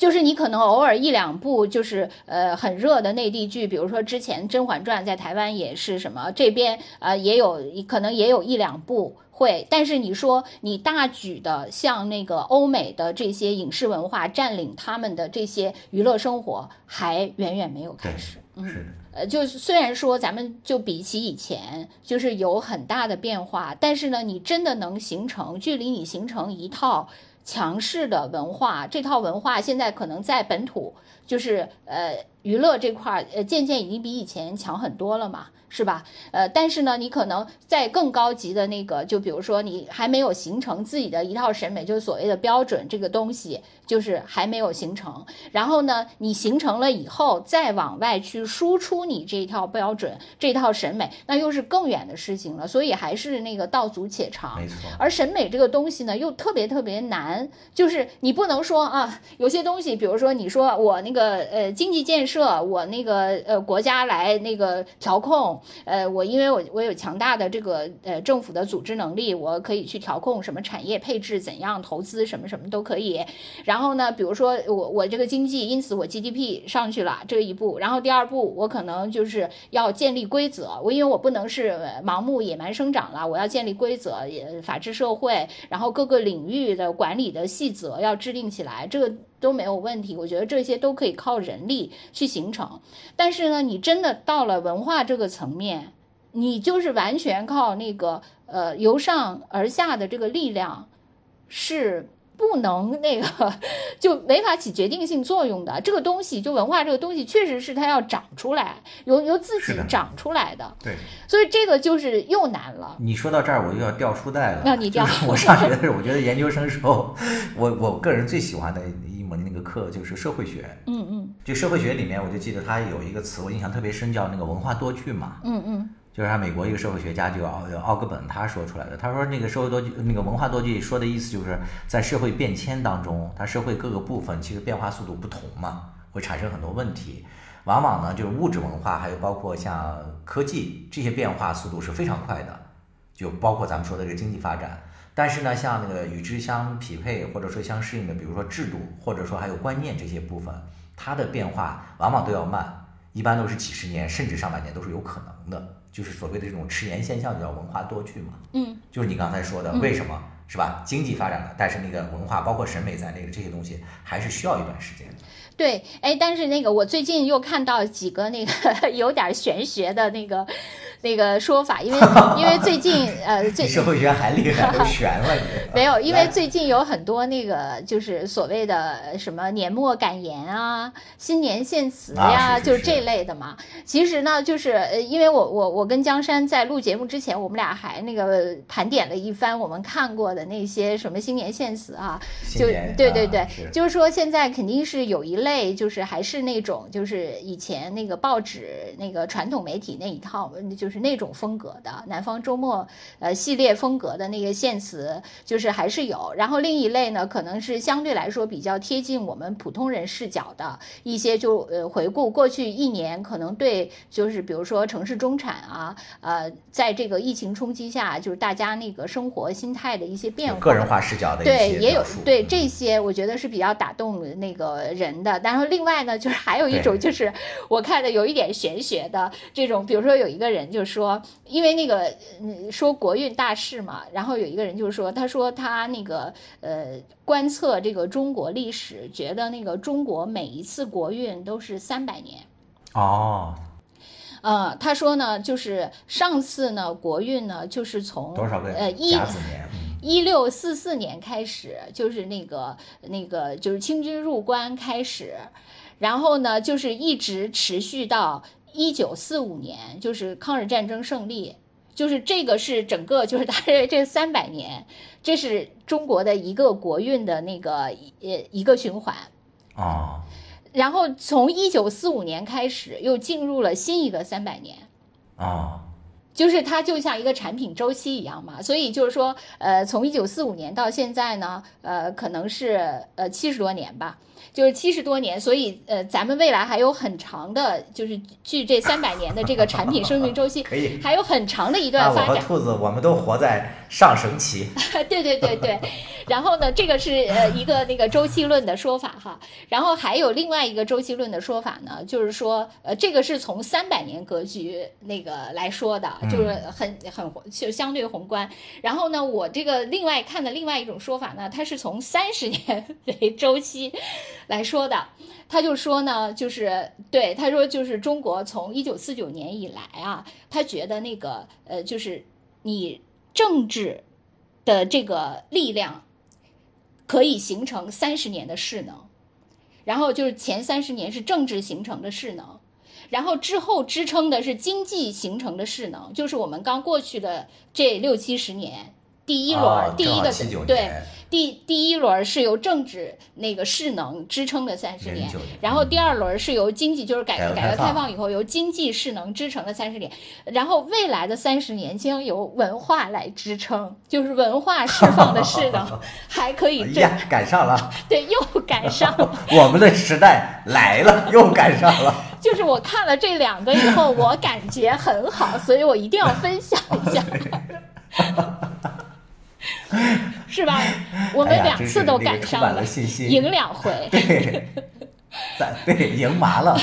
就是你可能偶尔一两部就是呃很热的内地剧，比如说之前《甄嬛传》在台湾也是什么，这边呃也有可能也有一两部会，但是你说你大举的像那个欧美的这些影视文化占领他们的这些娱乐生活，还远远没有开始。嗯，呃，就是虽然说咱们就比起以前就是有很大的变化，但是呢，你真的能形成距离你形成一套。强势的文化，这套文化现在可能在本土，就是呃娱乐这块儿，呃渐渐已经比以前强很多了嘛。是吧？呃，但是呢，你可能在更高级的那个，就比如说你还没有形成自己的一套审美，就是所谓的标准这个东西，就是还没有形成。然后呢，你形成了以后，再往外去输出你这一套标准、这套审美，那又是更远的事情了。所以还是那个道阻且长。没错。而审美这个东西呢，又特别特别难，就是你不能说啊，有些东西，比如说你说我那个呃经济建设，设我那个呃国家来那个调控。呃，我因为我我有强大的这个呃政府的组织能力，我可以去调控什么产业配置，怎样投资什么什么都可以。然后呢，比如说我我这个经济，因此我 GDP 上去了这一步。然后第二步，我可能就是要建立规则，我因为我不能是盲目野蛮生长了，我要建立规则，也法治社会，然后各个领域的管理的细则要制定起来，这个。都没有问题，我觉得这些都可以靠人力去形成。但是呢，你真的到了文化这个层面，你就是完全靠那个呃由上而下的这个力量是。不能那个就没法起决定性作用的这个东西，就文化这个东西，确实是它要长出来，由由自己长出来的。对，所以这个就是又难了。你说到这儿，我又要掉书袋了。那你掉。我上学的时候，我觉得研究生时候，我我个人最喜欢的一门那个课就是社会学。嗯嗯。就社会学里面，我就记得它有一个词，我印象特别深，叫那个文化多句嘛。嗯嗯。就是他美国一个社会学家，就奥奥格本他说出来的。他说那个社会多句，那个文化多句说的意思就是在社会变迁当中，它社会各个部分其实变化速度不同嘛，会产生很多问题。往往呢，就是物质文化，还有包括像科技这些变化速度是非常快的，就包括咱们说的这个经济发展。但是呢，像那个与之相匹配或者说相适应的，比如说制度或者说还有观念这些部分，它的变化往往都要慢，一般都是几十年甚至上百年都是有可能的。就是所谓的这种迟延现象，叫文化多聚嘛。嗯，就是你刚才说的，为什么是吧？经济发展了，但是那个文化，包括审美在内的这些东西，还是需要一段时间。对，哎，但是那个我最近又看到几个那个 有点玄学的那个。那个说法，因为 因为最近呃，最社会学还厉害，都悬了。没有，因为最近有很多那个就是所谓的什么年末感言啊、新年献词呀，就是这类的嘛。其实呢，就是呃，因为我我我跟江山在录节目之前，我们俩还那个盘点了一番我们看过的的那些什么新年献词啊，就对对对，就是说现在肯定是有一类，就是还是那种就是以前那个报纸那个传统媒体那一套，就是那种风格的南方周末呃系列风格的那个献词，就是还是有。然后另一类呢，可能是相对来说比较贴近我们普通人视角的一些就，呃回顾过去一年可能对就是比如说城市中产啊，呃，在这个疫情冲击下，就是大家那个生活心态的一些变化，个人化视角的对，也有对嗯这些，我觉得是比较打动那个人的。然后另外呢，就是还有一种就是我看的有一点玄学的这种，比如说有一个人就说，因为那个嗯说国运大事嘛，然后有一个人就说，他说他那个呃观测这个中国历史，觉得那个中国每一次国运都是三百年。哦，呃，他说呢，就是上次呢国运呢，就是从多少个呃一甲子年？嗯一六四四年开始，就是那个那个就是清军入关开始，然后呢，就是一直持续到一九四五年，就是抗日战争胜利，就是这个是整个就是他认为这三百年，这是中国的一个国运的那个呃一个循环。啊，然后从一九四五年开始，又进入了新一个三百年。哦，就是它就像一个产品周期一样嘛，所以就是说，呃，从一九四五年到现在呢，呃，可能是呃七十多年吧，就是七十多年，所以呃，咱们未来还有很长的，就是距这三百年的这个产品生命周期，可以。还有很长的一段发展。和兔子，我们都活在上升期。对对对对，然后呢，这个是呃一个那个周期论的说法哈，然后还有另外一个周期论的说法呢，就是说呃这个是从三百年格局那个来说的，就是很很就相对宏观。然后呢，我这个另外看的另外一种说法呢，它是从三十年 为周期来说的。他就说呢，就是对他说，就是中国从一九四九年以来啊，他觉得那个呃，就是你政治的这个力量可以形成三十年的势能，然后就是前三十年是政治形成的势能，然后之后支撑的是经济形成的势能，就是我们刚过去的这六七十年。第一轮，哦第一个对年，第第一轮是由政治那个势能支撑的三十年09年，然后第二轮是由经济，就是改改革改革开放以后由经济势能支撑的三十年，然后未来的三十年将由文化来支撑，就是文化释放的势能 还可以呀，赶上了，对又赶上了，我们的时代来了，又赶上了。就是我看了这两个以后，我感觉很好，所以我一定要分享一下。是吧？我们两次都赶上了赢两回。对，对赢麻了。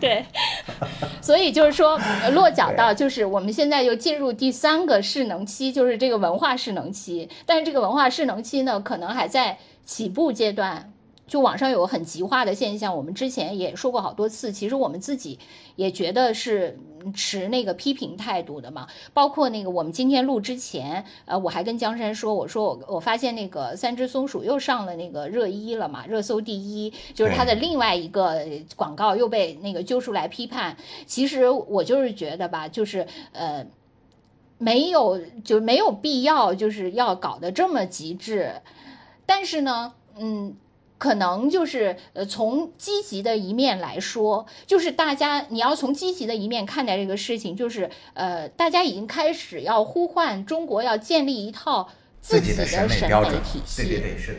对，所以就是说，呃落脚到就是我们现在又进入第三个势能期，就是这个文化势能期。但是这个文化势能期呢，可能还在起步阶段。就网上有个很极化的现象，我们之前也说过好多次，其实我们自己也觉得是嗯持那个批评态度的嘛。包括那个我们今天录之前，呃，我还跟江山说，我说我我发现那个三只松鼠又上了那个热一了嘛，热搜第一，就是它的另外一个呃广告又被那个揪出来批判。其实我就是觉得吧，就是呃。没有，就没有必要，就是要搞得这么极致。但是呢，嗯，可能就是呃，从积极的一面来说，就是大家你要从积极的一面看待这个事情，就是呃，大家已经开始要呼唤中国要建立一套自己己的审审美体系。对对对，是的。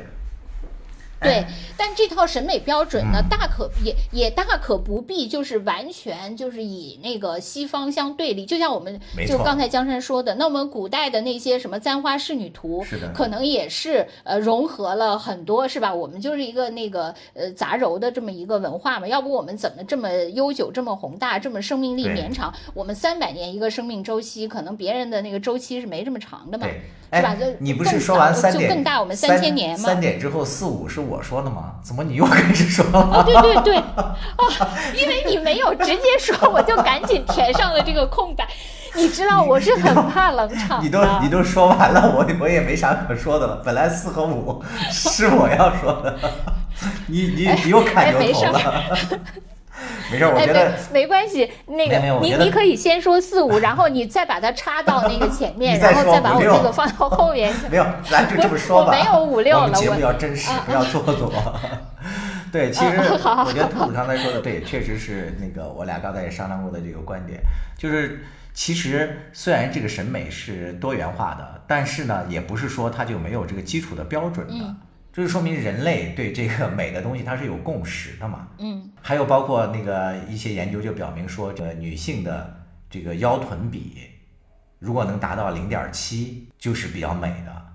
对哎，但这套审美标准呢，嗯大可也也大可不必，就是完全就是以那个西方相对立。就像我们就刚才江山说的，那我们古代的那些什么簪花仕女图，是的可能也是呃融合了很多，是吧？我们就是一个那个呃杂糅的这么一个文化嘛，要不我们怎么这么悠久、这么宏大、这么生命力绵长？我们三百年一个生命周期，可能别人的那个周期是没这么长的嘛。对，是吧就哎，你不是说完三点更大我们三3000年嘛三点之后四五是我说的吗？怎么你又开始说哦，了？对对对，哦，因为你没有直接说，我就赶紧填上了这个空白。你知道我是很怕冷 场的。你都你都说完了，我我也没啥可说的了。本来四和五 是我要说的，你你你又哎砍牛头了。没事，我哎，觉得没没关系，那个你你可以先说四五，然后你再把它插到那个前 面，然后再把我这个放到后面。没有，咱就这么说吧。我没有五六了我们节目要真实，啊不要做作。对，其实我觉得兔子刚才说的对，确实是那个我俩刚才也商量过的这个观点，就是其实虽然这个审美是多元化的，但是呢，也不是说它就没有这个基础的标准的。嗯这就说明人类对这个美的东西它是有共识的嘛。嗯还有包括那个一些研究就表明说，这个女性的这个腰臀比，如果能达到零点七，就是比较美的。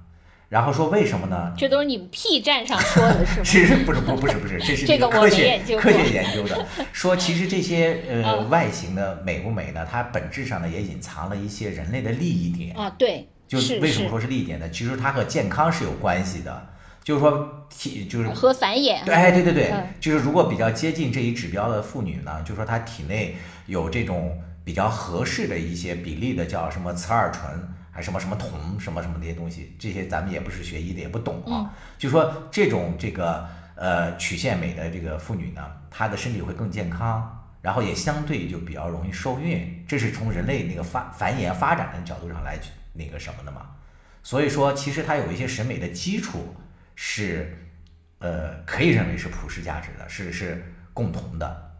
然后说为什么呢？这都是你们 P 站上说的是吗？是是不是不不是不是，这是这个科学研究科学研究的，说其实这些呃嗯外形的美不美呢，它本质上呢也隐藏了一些人类的利益点。啊，对，就是为什么说是利益点呢？其实它和健康是有关系的，就是说体就是和繁衍。对，哎，对对对，嗯就是如果比较接近这一指标的妇女呢，就说她体内有这种比较合适的一些比例的，叫什么雌二醇，还什么什么酮，什么什么这些东西，这些咱们也不是学医的，也不懂嗯啊。就说这种这个呃曲线美的这个妇女呢，她的身体会更健康，然后也相对就比较容易受孕，这是从人类那个发繁衍发展的角度上来那个什么的嘛。所以说，其实它有一些审美的基础是，呃，可以认为是普世价值的，是是共同的。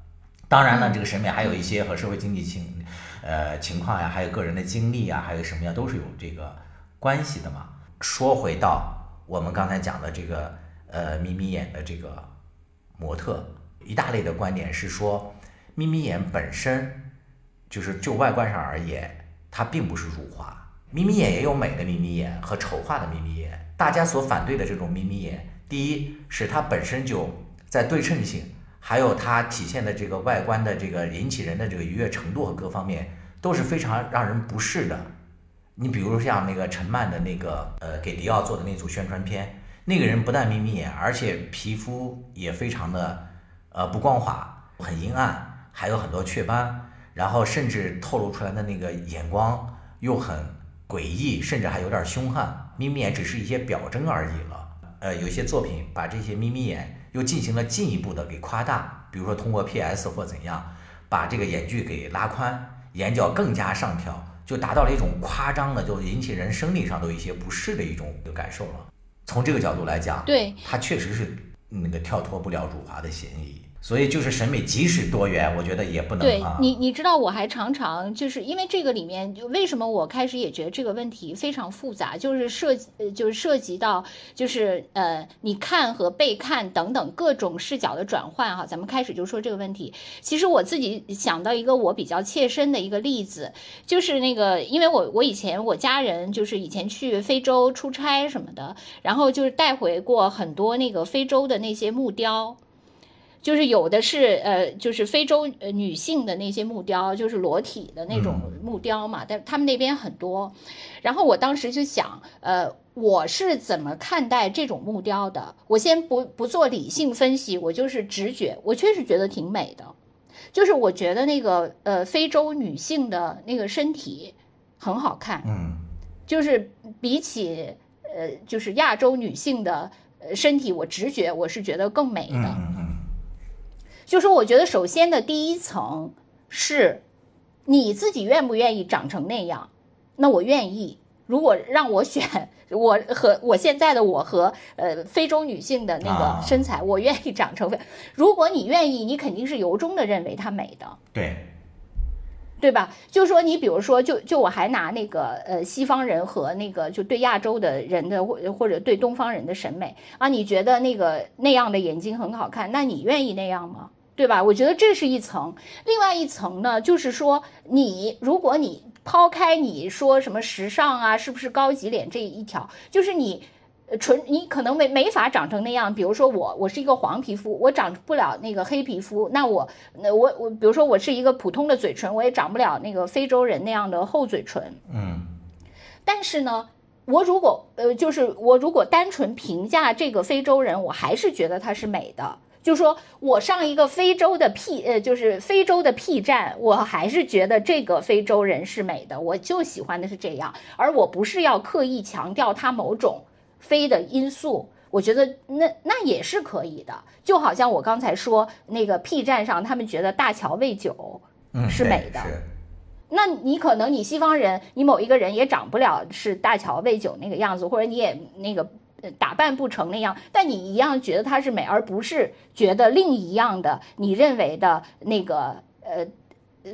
当然呢，这个审美还有一些和社会经济情，呃情况呀，还有个人的经历呀，还有什么呀，都是有这个关系的嘛。说回到我们刚才讲的这个呃眯眯眼的这个模特，一大类的观点是说，眯眯眼本身就是就外观上而言，它并不是辱华。眯眯眼也有美的眯眯眼和丑化的眯眯眼。大家所反对的这种眯眯眼，第一是它本身就在对称性，还有它体现的这个外观的这个引起人的这个愉悦程度和各方面都是非常让人不适的。你比如像那个陈曼的那个呃给迪奥做的那组宣传片，那个人不但眯眯眼，而且皮肤也非常的呃不光滑，很阴暗，还有很多雀斑，然后甚至透露出来的那个眼光又很诡异，甚至还有点凶悍。眯眯眼只是一些表征而已了。呃，有些作品把这些眯眯眼又进行了进一步的给夸大，比如说通过 PS 或怎样，把这个眼距给拉宽，眼角更加上挑，就达到了一种夸张的，就引起人生理上都有一些不适的一种感受了。从这个角度来讲，对，它确实是那个跳脱不了辱华的嫌疑。所以就是审美即使多元，我觉得也不能对啊。你，你知道我还常常就是因为这个里面，就为什么我开始也觉得这个问题非常复杂，就是涉及，呃就是涉及到就是呃，你看和被看等等各种视角的转换哈。咱们开始就说这个问题。其实我自己想到一个我比较切身的一个例子，就是那个，因为我我以前我家人就是以前去非洲出差什么的，然后就是带回过很多那个非洲的那些木雕。就是有的是呃，就是非洲呃女性的那些木雕，就是裸体的那种木雕嘛，但他们那边很多。然后我当时就想，呃，我是怎么看待这种木雕的？我先不不做理性分析，我就是直觉，我确实觉得挺美的。就是我觉得那个呃非洲女性的那个身体很好看，嗯就是比起呃就是亚洲女性的呃身体，我直觉我是觉得更美的。嗯嗯嗯，就是我觉得首先的第一层是你自己愿不愿意长成那样，那我愿意。如果让我选，我和我现在的我和呃非洲女性的那啊个身材，我愿意长成。如果你愿意，你肯定是由衷的认为它美的。对，对吧？就说你比如说，就就我还拿那个呃西方人和那个就对亚洲的人的或或者对东方人的审美啊，你觉得那个那样的眼睛很好看，那你愿意那样吗？对吧？我觉得这是一层，另外一层呢，就是说你如果你抛开你说什么时尚啊，是不是高级脸这一条，就是你。呃纯你可能没没法长成那样，比如说我我是一个黄皮肤，我长不了那个黑皮肤，那我那我我比如说我是一个普通的嘴唇，我也长不了那个非洲人那样的厚嘴唇。嗯但是呢，我如果呃就是我如果单纯评价这个非洲人，我还是觉得她是美的。就说我上一个非洲的 P 呃，就是非洲的 P 站，我还是觉得这个非洲人是美的，我就喜欢的是这样，而我不是要刻意强调他某种非的因素，我觉得那那也是可以的。就好像我刚才说那个 P 站上，他们觉得大乔喂酒是美的。那你可能你西方人，你某一个人也长不了是大乔喂酒那个样子，或者你也那个打扮不成那样，但你一样觉得它是美，而不是觉得另一样的你认为的那个呃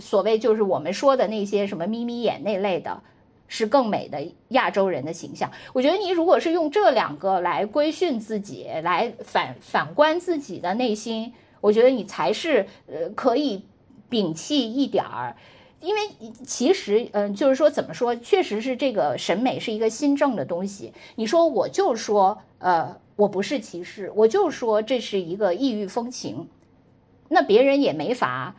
所谓就是我们说的那些什么眯眯眼那类的，是更美的亚洲人的形象。我觉得你如果是用这两个来规训自己，来反反观自己的内心，我觉得你才是呃可以摒弃一点儿。因为其实，嗯，就是说，怎么说，确实是这个审美是一个新政的东西。你说，我就说，呃，我不是歧视，我就说这是一个异域风情，那别人也没法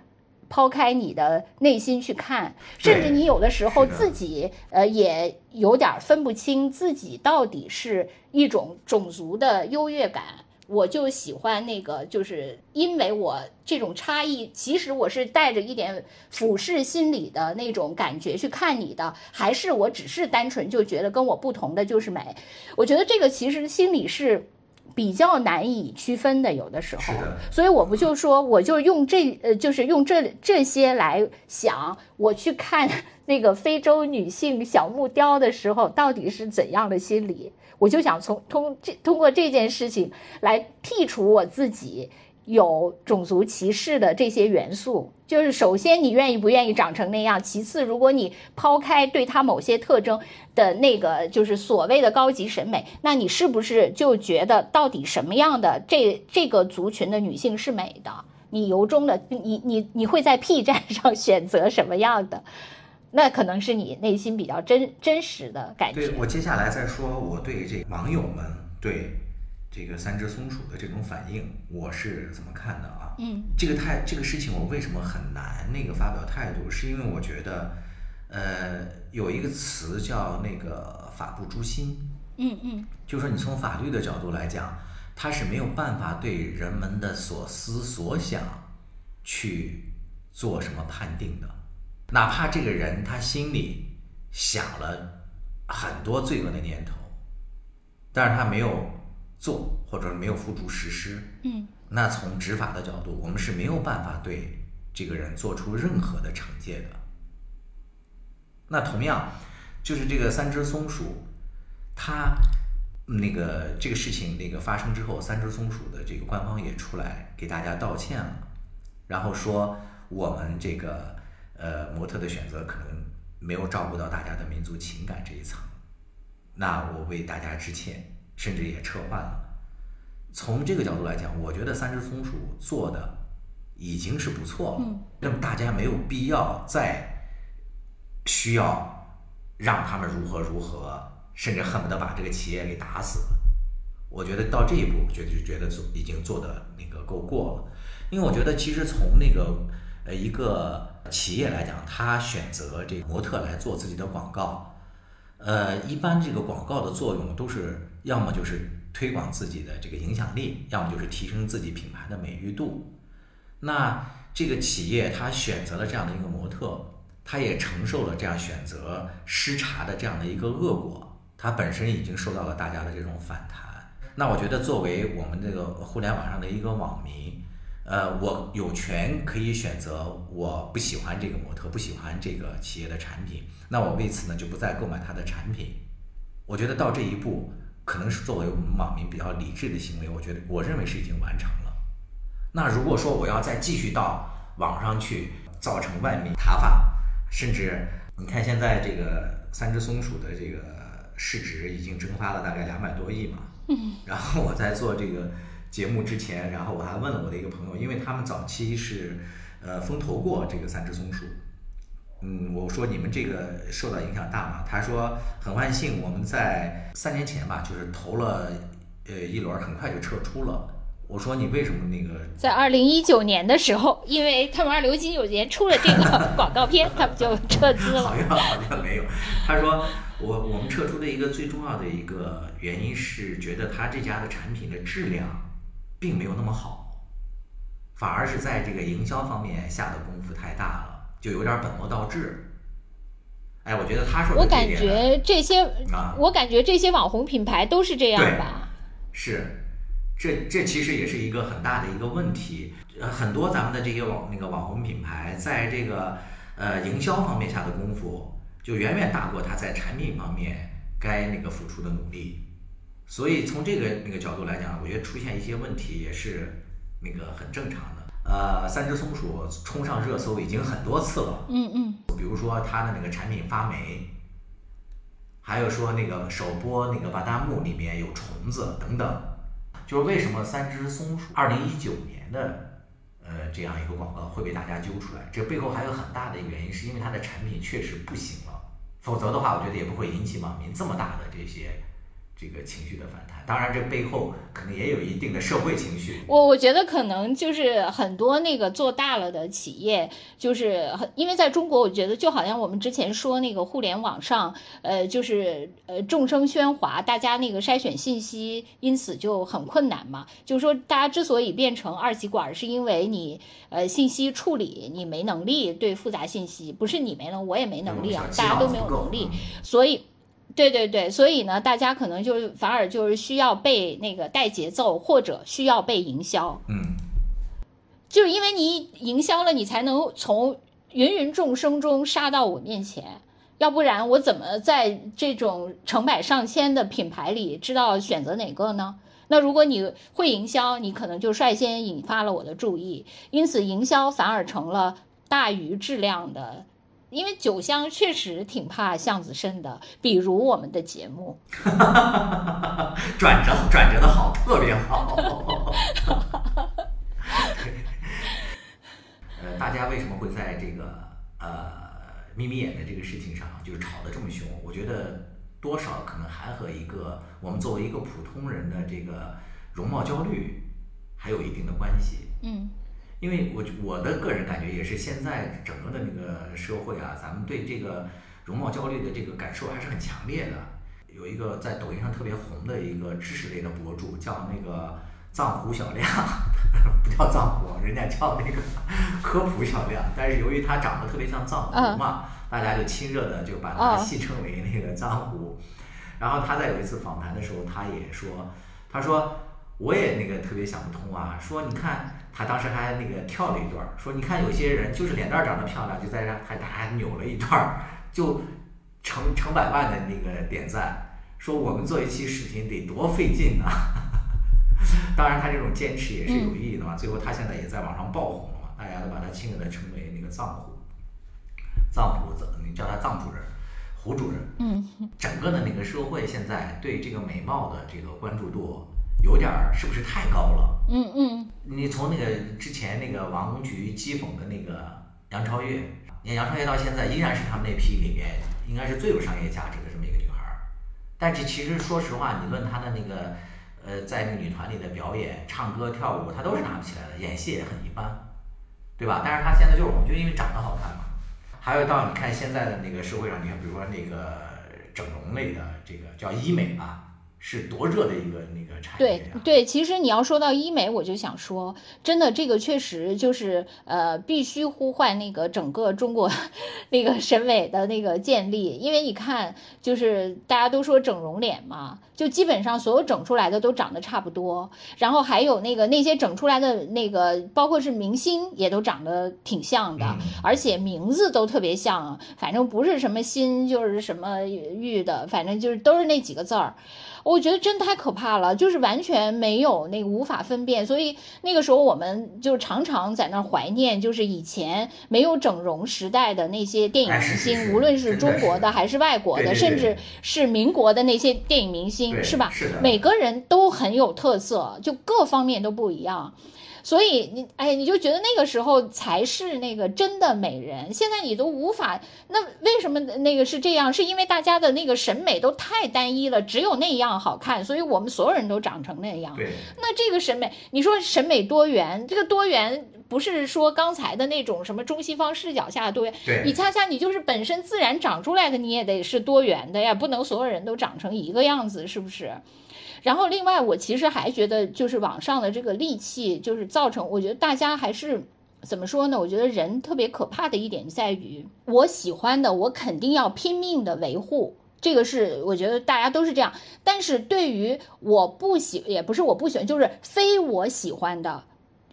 抛开你的内心去看，甚至你有的时候自己，呃，也有点分不清自己到底是一种种族的优越感。我就喜欢那个，就是因为我这种差异，其实我是带着一点俯视心理的那种感觉去看你的，还是我只是单纯就觉得跟我不同的就是美？我觉得这个其实心理是比较难以区分的，有的时候。所以我不就说，我就用这呃，就是用这这些来想，我去看 那个非洲女性小木雕的时候，到底是怎样的心理？我就想从通这通过这件事情来剔除我自己有种族歧视的这些元素。就是首先你愿意不愿意长成那样，其次如果你抛开对他某些特征的那个就是所谓的高级审美，那你是不是就觉得到底什么样的这这个族群的女性是美的？你由衷的你你你会在 P 站上 选择什么样的？那可能是你内心比较真真实的感觉。对我接下来再说我对这网友们对这个三只松鼠的这种反应，我是怎么看的啊？嗯，这个态这个事情我为什么很难那个发表态度？是因为我觉得，呃，有一个词叫那个法不诛心。嗯嗯，就说你从法律的角度来讲，它是没有办法对人们的所思所想去做什么判定的。哪怕这个人他心里想了很多罪恶的念头，但是他没有做，或者没有付诸实施，嗯，那从执法的角度，我们是没有办法对这个人做出任何的惩戒的。那同样，就是这个三只松鼠，它那个这个事情那个发生之后，三只松鼠的这个官方也出来给大家道歉了，然后说我们这个。呃，模特的选择可能没有照顾到大家的民族情感这一层，那我为大家致歉，甚至也撤换了。从这个角度来讲，我觉得三只松鼠做的已经是不错了。那么大家没有必要再需要让他们如何如何，甚至恨不得把这个企业给打死。我觉得到这一步，我觉得就觉得做已经做的那个够过了。因为我觉得其实从那个呃一个。企业来讲，他选择这个模特来做自己的广告，呃，一般这个广告的作用都是要么就是推广自己的这个影响力，要么就是提升自己品牌的美誉度。那这个企业他选择了这样的一个模特，他也承受了这样选择失察的这样的一个恶果，他本身已经受到了大家的这种反弹。那我觉得作为我们这个互联网上的一个网民。呃，我有权可以选择，我不喜欢这个模特，不喜欢这个企业的产品，那我为此呢就不再购买他的产品。我觉得到这一步，可能是作为我们网民比较理智的行为，我觉得我认为是已经完成了。那如果说我要再继续到网上去造成万民挞伐，甚至你看现在这个三只松鼠的这个市值已经蒸发了大概两百多亿嘛，嗯，然后我在做这个。节目之前，然后我还问了我的一个朋友，因为他们早期是，呃，风投过这个三只松鼠，嗯，我说你们这个受到影响大吗？他说很万幸，我们在三年前吧，就是投了，呃，一轮，很快就撤出了。我说你为什么那个？在二零一九年的时候，因为他们二零一九年出了这个广告片，他们就撤资了。好像好像没有。他说我我们撤出的一个最重要的一个原因是觉得他这家的产品的质量。并没有那么好，反而是在这个营销方面下的功夫太大了，就有点本末倒置。哎，我觉得他说的我感觉这些啊，我感觉这些网红品牌都是这样吧。是，这这其实也是一个很大的一个问题。呃，很多咱们的这些网那个网红品牌，在这个呃营销方面下的功夫，就远远大过他在产品方面该那个付出的努力。所以从这个那个角度来讲，我觉得出现一些问题也是那个很正常的。呃，三只松鼠冲上热搜已经很多次了。嗯嗯。比如说它的那个产品发霉，还有说那个首播那个巴旦木里面有虫子等等，就是为什么三只松鼠二零一九年的。呃，这样一个广告会被大家揪出来，这背后还有很大的原因，是因为它的产品确实不行了，否则的话，我觉得也不会引起网民这么大的这些。这个情绪的反弹，当然这背后可能也有一定的社会情绪。我我觉得可能就是很多那个做大了的企业，就是因为在中国，我觉得就好像我们之前说那个互联网上，呃，就是呃众生喧哗，大家那个筛选信息，因此就很困难嘛。就是说，大家之所以变成二极管，是因为你呃信息处理你没能力对复杂信息，不是你没能，我也没能力啊，大家都没有能力，所以。对对对，所以呢，大家可能就反而就是需要被那个带节奏，或者需要被营销。嗯，就是因为你营销了，你才能从芸芸众生中杀到我面前，要不然我怎么在这种成百上千的品牌里知道选择哪个呢？那如果你会营销，你可能就率先引发了我的注意，因此营销反而成了大于质量的。因为酒香确实挺怕巷子深的，比如我们的节目，转折转折的好，特别好。呃，大家为什么会在这个呃眯眯眼的这个事情上就是吵得这么凶？我觉得多少可能还和一个我们作为一个普通人的这个容貌焦虑还有一定的关系。嗯。因为我我的个人感觉也是，现在整个的那个社会啊，咱们对这个容貌焦虑的这个感受还是很强烈的。有一个在抖音上特别红的一个知识类的博主，叫那个藏狐小亮，不叫藏狐，人家叫那个 科普小亮。但是由于他长得特别像藏狐嘛，大家就亲热的就把他戏称为那个藏狐。然后他在有一次访谈的时候，他也说，他说我也那个特别想不通啊，说你看。他当时还那个跳了一段，说你看有些人就是脸蛋长得漂亮，就在这还他还扭了一段，就成成百万的那个点赞。说我们做一期视频得多费劲啊！当然他这种坚持也是有意义的嘛。最后他现在也在网上爆红了嘛，大家都把他亲热的称为那个藏虎，藏虎子，你叫他藏主任、胡主任。嗯。整个的那个社会现在对这个美貌的这个关注度。有点儿是不是太高了？嗯嗯。你从那个之前那个王菊讥讽的那个杨超越，你看杨超越到现在依然是他们那批里面应该是最有商业价值的这么一个女孩儿。但是其实说实话，你论她的那个呃在那个女团里的表演、唱歌、跳舞，她都是拿不起来的，演戏也很一般，对吧？但是她现在就是红，就因为长得好看嘛。还有到你看现在的那个社会上，你看比如说那个整容类的这个叫医美吧。是多热的一个那个产业对对，其实你要说到医美，我就想说，真的这个确实就是呃，必须呼唤那个整个中国 那个审美的那个建立，因为你看，就是大家都说整容脸嘛，就基本上所有整出来的都长得差不多，然后还有那个那些整出来的那个，包括是明星也都长得挺像的，而且名字都特别像，反正不是什么新就是什么玉的，反正就是都是那几个字儿。我觉得真太可怕了，就是完全没有那个无法分辨，所以那个时候我们就常常在那儿怀念，就是以前没有整容时代的那些电影明星，无论是中国的还是外国的，甚至是民国的那些电影明星，是吧？每个人都很有特色，就各方面都不一样。所以你哎，你就觉得那个时候才是那个真的美人。现在你都无法，那为什么那个是这样？是因为大家的那个审美都太单一了，只有那样好看，所以我们所有人都长成那样。对。那这个审美，你说审美多元，这个多元不是说刚才的那种什么中西方视角下的多元，你恰恰你就是本身自然长出来的，你也得是多元的呀，不能所有人都长成一个样子，是不是？然后，另外，我其实还觉得，就是网上的这个戾气，就是造成，我觉得大家还是怎么说呢？我觉得人特别可怕的一点在于，我喜欢的，我肯定要拼命的维护，这个是我觉得大家都是这样。但是对于我不喜，也不是我不喜欢，就是非我喜欢的。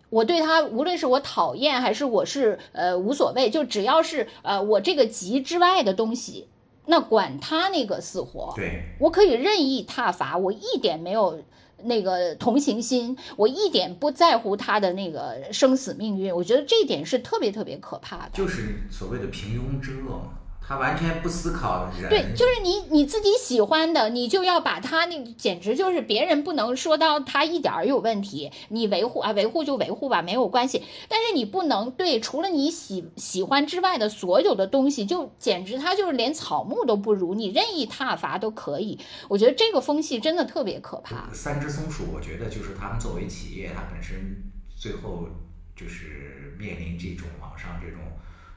我对他，无论是我讨厌还是我是呃无所谓，就只要是呃我这个级之外的东西，那管他那个死活，对我可以任意挞伐，我一点没有那个同情心，我一点不在乎他的那个生死命运。我觉得这一点是特别特别可怕的。就是所谓的平庸之恶嘛。他完全不思考人，对，就是你你自己喜欢的，你就要把他那简直就是别人不能说到他一点儿有问题，你维护啊维护就维护吧，没有关系。但是你不能对除了你喜喜欢之外的所有的东西，就简直他就是连草木都不如，你任意踏伐都可以。我觉得这个风气真的特别可怕。三只松鼠，我觉得就是他们作为企业，它本身最后就是面临这种网上这种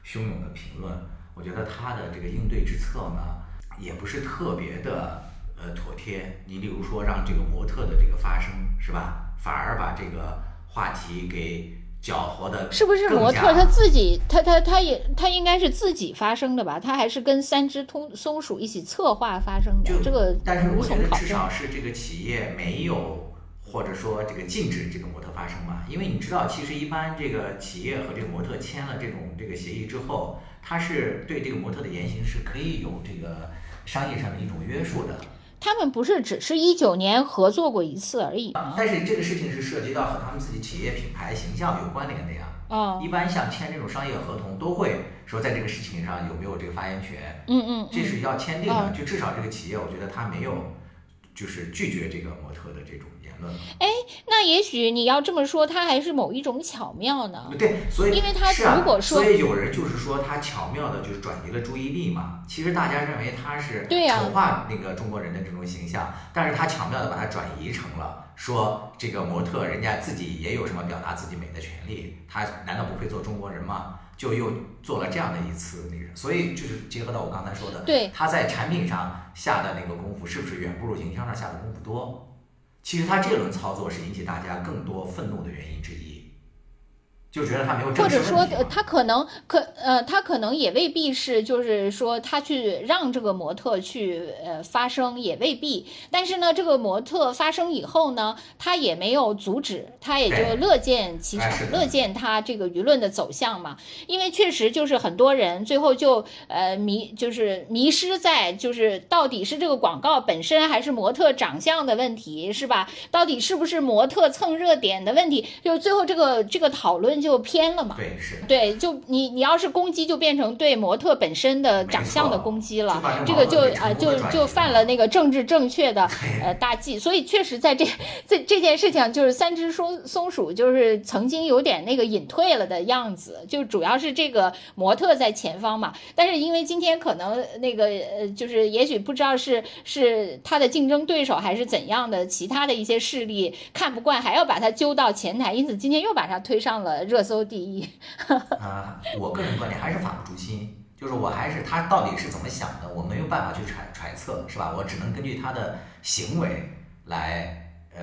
汹涌的评论。我觉得他的这个应对之策呢，也不是特别的呃妥帖。你比如说让这个模特的这个发声是吧，反而把这个话题给搅和的。是不是模特他自己，他他他也他应该是自己发声的吧？他还是跟三只通松鼠一起策划发生的？这个但是我觉得至少是这个企业没有或者说这个禁止这个模特发声吧？因为你知道，其实一般这个企业和这个模特签了这种这个协议之后。他是对这个模特的言行是可以有这个商业上的一种约束的。他们不是只是一九年合作过一次而已但是这个事情是涉及到和他们自己企业品牌形象有关联的呀。啊。一般像签这种商业合同，都会说在这个事情上有没有这个发言权。嗯嗯。这是要签订的，就至少这个企业，我觉得他没有就是拒绝这个模特的这种。哎，那也许你要这么说，它还是某一种巧妙呢？对，所以因为他如果说，所以有人就是说他巧妙的，就是转移了注意力嘛。其实大家认为他是丑化那个中国人的这种形象，但是他巧妙的把它转移成了说这个模特人家自己也有什么表达自己美的权利，他难道不配做中国人吗？就又做了这样的一次那个，所以就是结合到我刚才说的，对，他在产品上下的那个功夫是不是远不如营销上下的功夫多？其实他这轮操作是引起大家更多愤怒的原因之一。就觉得他没有或者说他可能可呃他可能也未必是就是说他去让这个模特去呃发声也未必，但是呢这个模特发声以后呢他也没有阻止，他也就乐见其成，乐见他这个舆论的走向嘛。因为确实就是很多人最后就呃迷就是迷失在就是到底是这个广告本身还是模特长相的问题是吧？到底是不是模特蹭热点的问题？就最后这个这个讨论。就偏了嘛？对，是。对，就你你要是攻击，就变成对模特本身的长相的攻击了。这个就啊，就就犯了那个政治正确的呃大忌。所以确实在这这这件事情，就是三只松松鼠就是曾经有点那个隐退了的样子。就主要是这个模特在前方嘛。但是因为今天可能那个呃，就是也许不知道是是他的竞争对手还是怎样的其他的一些势力看不惯，还要把他揪到前台，因此今天又把他推上了。热搜第一，啊，我个人观点还是法不诛心，就是我还是他到底是怎么想的，我没有办法去揣揣测，是吧？我只能根据他的行为来呃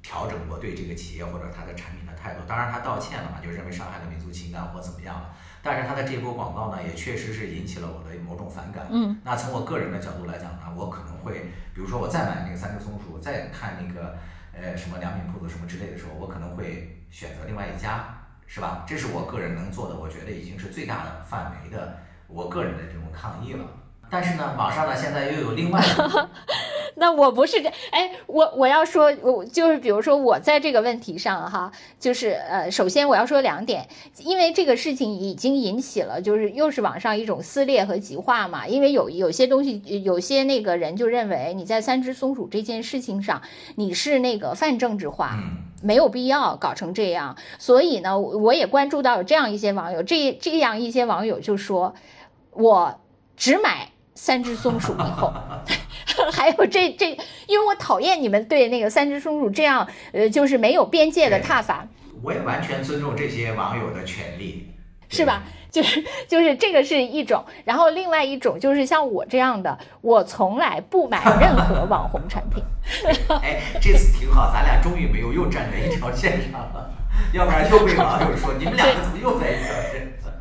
调整我对这个企业或者他的产品的态度。当然他道歉了嘛，就认为伤害了民族情感或怎么样了。但是他的这波广告呢，也确实是引起了我的某种反感。嗯，那从我个人的角度来讲呢，我可能会，比如说我再买那个三只松鼠，再看那个呃什么良品铺子什么之类的时候，我可能会选择另外一家。是吧？这是我个人能做的，我觉得已经是最大的范围的我个人的这种抗议了。但是呢，网上呢现在又有另外的。那我不是这，哎，我我要说，我就是比如说我在这个问题上哈，就是呃，首先我要说两点，因为这个事情已经引起了，就是又是网上一种撕裂和极化嘛。因为有有些东西，有些那个人就认为你在三只松鼠这件事情上，你是那个泛政治化。没有必要搞成这样，所以呢，我也关注到有这样一些网友，这这样一些网友就说，我只买三只松鼠以后，还有这这，因为我讨厌你们对那个三只松鼠这样，呃，就是没有边界的踏法。我也完全尊重这些网友的权利，是吧？就是就是这个是一种，然后另外一种就是像我这样的，我从来不买任何 网红产品。哎，这次挺好，咱俩终于没有又站在一条线上了，要不然又被网友说你们两个怎么又在一条线上？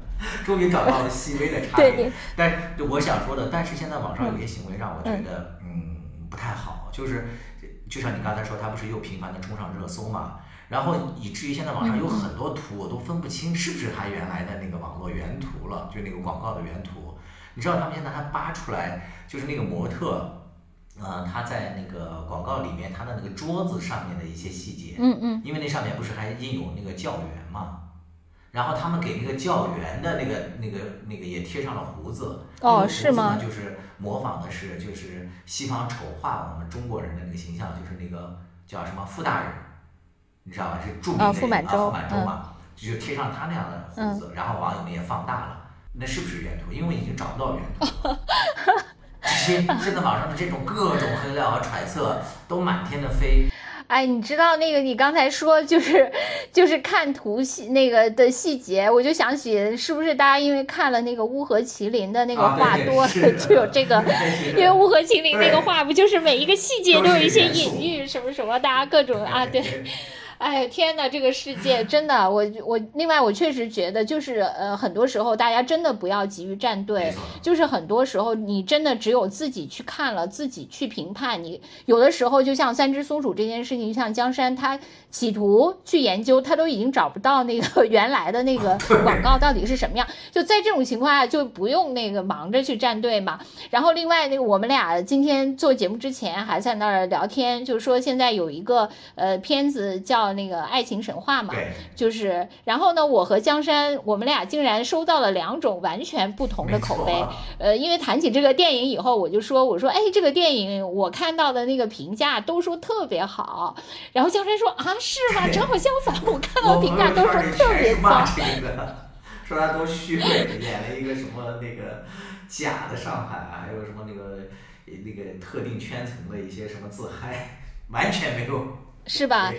终于找到了细微的差别。但是我想说的，但是现在网上有些行为让我觉得，嗯，不太好，就是就像你刚才说，他不是又频繁的冲上热搜嘛，然后以至于现在网上有很多图，我都分不清是不是他原来的那个网络原图了，就那个广告的原图。你知道他们现在还扒出来，就是那个模特。呃，他在那个广告里面，他的那个桌子上面的一些细节，嗯嗯，因为那上面不是还印有那个教员嘛，然后他们给那个教员的那个那个那个也贴上了胡子，哦，是吗？就是模仿的是就是西方丑化我们中国人的那个形象，就是那个叫什么傅大人，你知道吧？是著名的傅满洲嘛，就贴上他那样的胡子，然后网友们也放大了，那是不是原图？因为已经找不到原图。现现在网上的这种各种黑料和揣测都满天的飞。哎，你知道那个你刚才说就是就是看图细那个的细节，我就想起是不是大家因为看了那个乌合麒麟的那个画多了，就有这个，因为乌合麒麟那个画不就是每一个细节都有一些隐喻什么什么，大家各种啊对。哎天呐，这个世界真的，我我另外我确实觉得，就是呃，很多时候大家真的不要急于站队，就是很多时候你真的只有自己去看了，自己去评判。你有的时候就像三只松鼠这件事情，像江山他企图去研究，他都已经找不到那个 原来的那个 广告到底是什么样。就在这种情况下，就不用那个忙着去站队嘛。然后另外那个我们俩今天做节目之前还在那儿聊天，就是说现在有一个呃片子叫。那个爱情神话嘛，就是，然后呢，我和江山，我们俩竟然收到了两种完全不同的口碑。呃，因为谈起这个电影以后，我就说，我说，哎，这个电影我看到的那个评价都说特别好。然后江山说啊，是吗？正好相反，我看到评价都说特别糟。说他多虚伪，演了一个什么那个假的上海，还有什么那个那个特定圈层的一些什么自嗨，完全没有，是吧？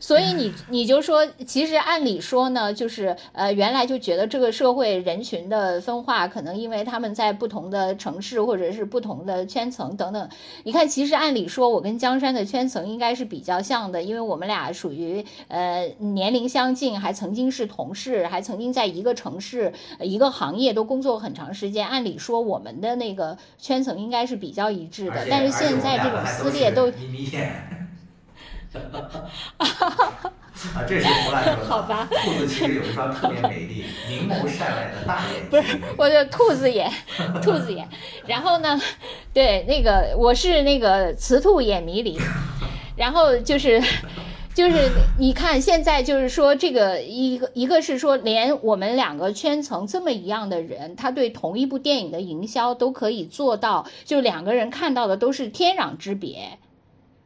所以你 你就说，其实按理说呢，就是呃，原来就觉得这个社会人群的分化，可能因为他们在不同的城市或者是不同的圈层等等。你看，其实按理说，我跟江山的圈层应该是比较像的，因为我们俩属于呃年龄相近，还曾经是同事，还曾经在一个城市、一个行业都工作很长时间。按理说，我们的那个圈层应该是比较一致的，但是现在这种撕裂都。啊，这是胡来说的。好吧。兔子其实有一双特别美丽、明眸善睐的大眼睛。不是，我的兔子眼，兔子眼。然后呢，对，那个我是那个雌兔眼迷离。然后就是，就是你看现在就是说这个一个一个是说连我们两个圈层这么一样的人，他对同一部电影的营销都可以做到，就两个人看到的都是天壤之别。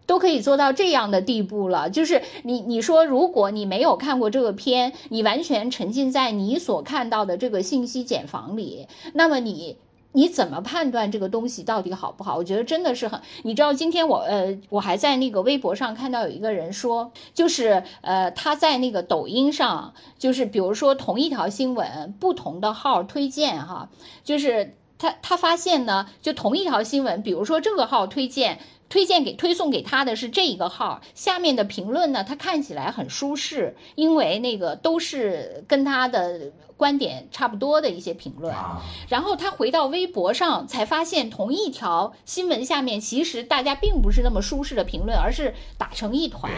都可以做到这样的地步了，就是你你说，如果你没有看过这个片，你完全沉浸在你所看到的这个信息茧房里，那么你你怎么判断这个东西到底好不好？我觉得真的是很，你知道，今天我呃，我还在那个微博上看到有一个人说，就是呃，他在那个抖音上，就是比如说同一条新闻，不同的号推荐哈，就是他他发现呢，就同一条新闻，比如说这个号推荐。推荐给推送给他的是这一个号，下面的评论呢，他看起来很舒适，因为那个都是跟他的观点差不多的一些评论。然后他回到微博上，才发现同一条新闻下面，其实大家并不是那么舒适的评论，而是打成一团。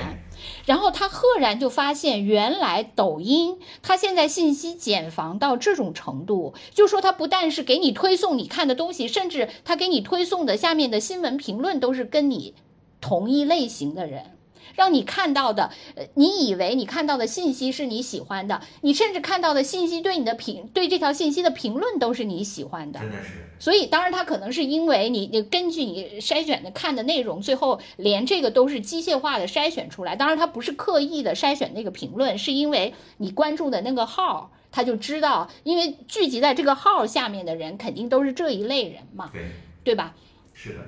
然后他赫然就发现，原来抖音它现在信息茧房到这种程度，就说它不但是给你推送你看的东西，甚至它给你推送的下面的新闻评论都是跟你同一类型的人。让你看到的，呃，你以为你看到的信息是你喜欢的，你甚至看到的信息对你的评，对这条信息的评论都是你喜欢的，真的是。所以，当然，他可能是因为你，你根据你筛选的看的内容，最后连这个都是机械化的筛选出来。当然，他不是刻意的筛选那个评论，是因为你关注的那个号，他就知道，因为聚集在这个号下面的人肯定都是这一类人嘛，对，对吧？是的。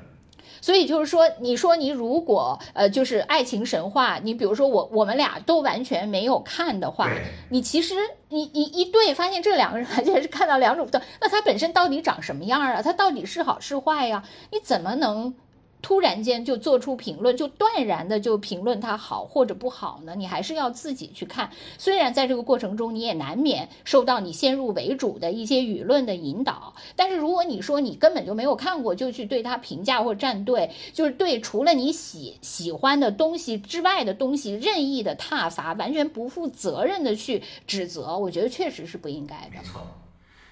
所以就是说，你说你如果呃，就是爱情神话，你比如说我我们俩都完全没有看的话，你其实你你一对发现这两个人完全是看到两种不同，那他本身到底长什么样啊？他到底是好是坏呀？你怎么能突然间就做出评论，就断然的就评论它好或者不好呢？你还是要自己去看。虽然在这个过程中，你也难免受到你先入为主的一些舆论的引导，但是如果你说你根本就没有看过，就去对他评价或站队，就是对除了你喜喜欢的东西之外的东西任意的挞伐，完全不负责任的去指责，我觉得确实是不应该的。没错，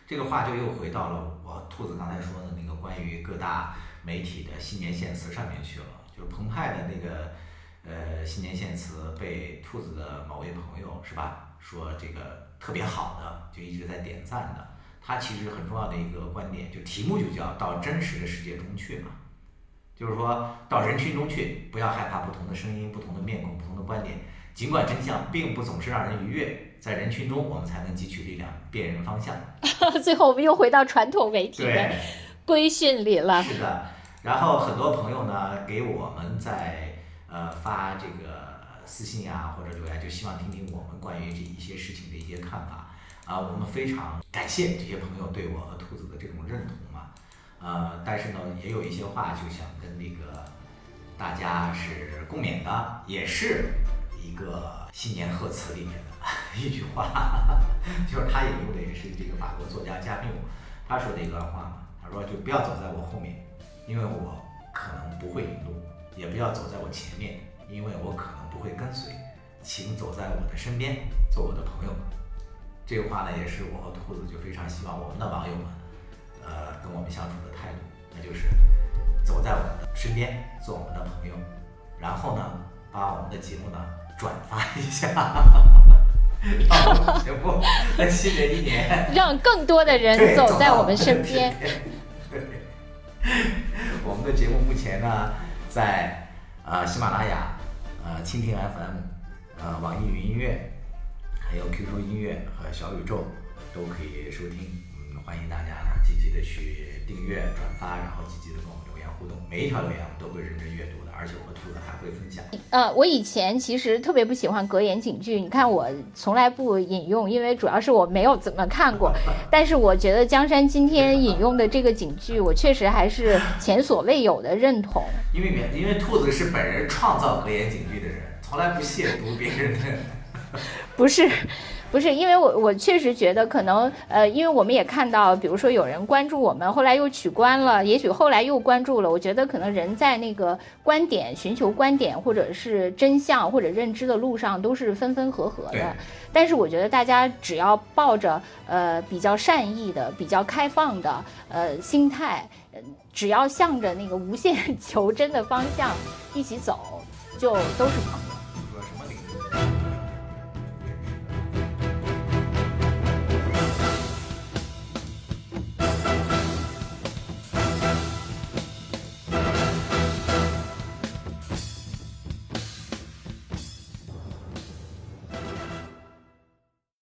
这个话就又回到了我兔子刚才说的那个关于各大。媒体的新年献词上面去了，就是澎湃的那个呃新年献词被兔子的某位朋友是吧说这个特别好的，就一直在点赞的。他其实很重要的一个观点，就题目就叫到真实的世界中去嘛，就是说到人群中去，不要害怕不同的声音、不同的面孔、不同的观点，尽管真相并不总是让人愉悦，在人群中我们才能汲取力量，辨认方向。最后我们又回到传统媒体的。规训里了。是的，然后很多朋友呢给我们在呃发这个私信呀或者留言，就希望听听我们关于这一些事情的一些看法啊。我们非常感谢这些朋友对我和兔子的这种认同嘛。呃，但是呢，也有一些话就想跟那个大家是共勉的，也是一个新年贺词里面的 一句话，就是他引用的也是这个法国作家加缪他说的一段话嘛。说就不要走在我后面，因为我可能不会引路；也不要走在我前面，因为我可能不会跟随。请走在我的身边，做我的朋友。这个话呢，也是我和兔子就非常希望我们的网友们，呃，跟我们相处的态度，那就是走在我们的身边，做我们的朋友。然后呢，把我们的节目呢转发一下。让我们节目在新的一年，让更多的人走在我们身边。我们的节目目前呢，在呃喜马拉雅、呃蜻蜓 FM、呃网易云音乐，还有 QQ 音乐和小宇宙都可以收听。嗯，欢迎大家积极的去订阅、转发，然后积极的跟我们留言互动。每一条留言我们都会认真阅读，而且我和兔子还会分享。呃，我以前其实特别不喜欢格言警句，你看我从来不引用，因为主要是我没有怎么看过。但是我觉得江山今天引用的这个警句，我确实还是前所未有的认同。因为因为兔子是本人创造格言警句的人，从来不亵渎别人的。不是。不是，因为我我确实觉得可能，呃，因为我们也看到，比如说有人关注我们，后来又取关了，也许后来又关注了。我觉得可能人在那个观点、寻求观点或者是真相或者认知的路上都是分分合合的。但是我觉得大家只要抱着呃比较善意的、比较开放的呃心态，只要向着那个无限 求真的方向一起走，就都是朋友。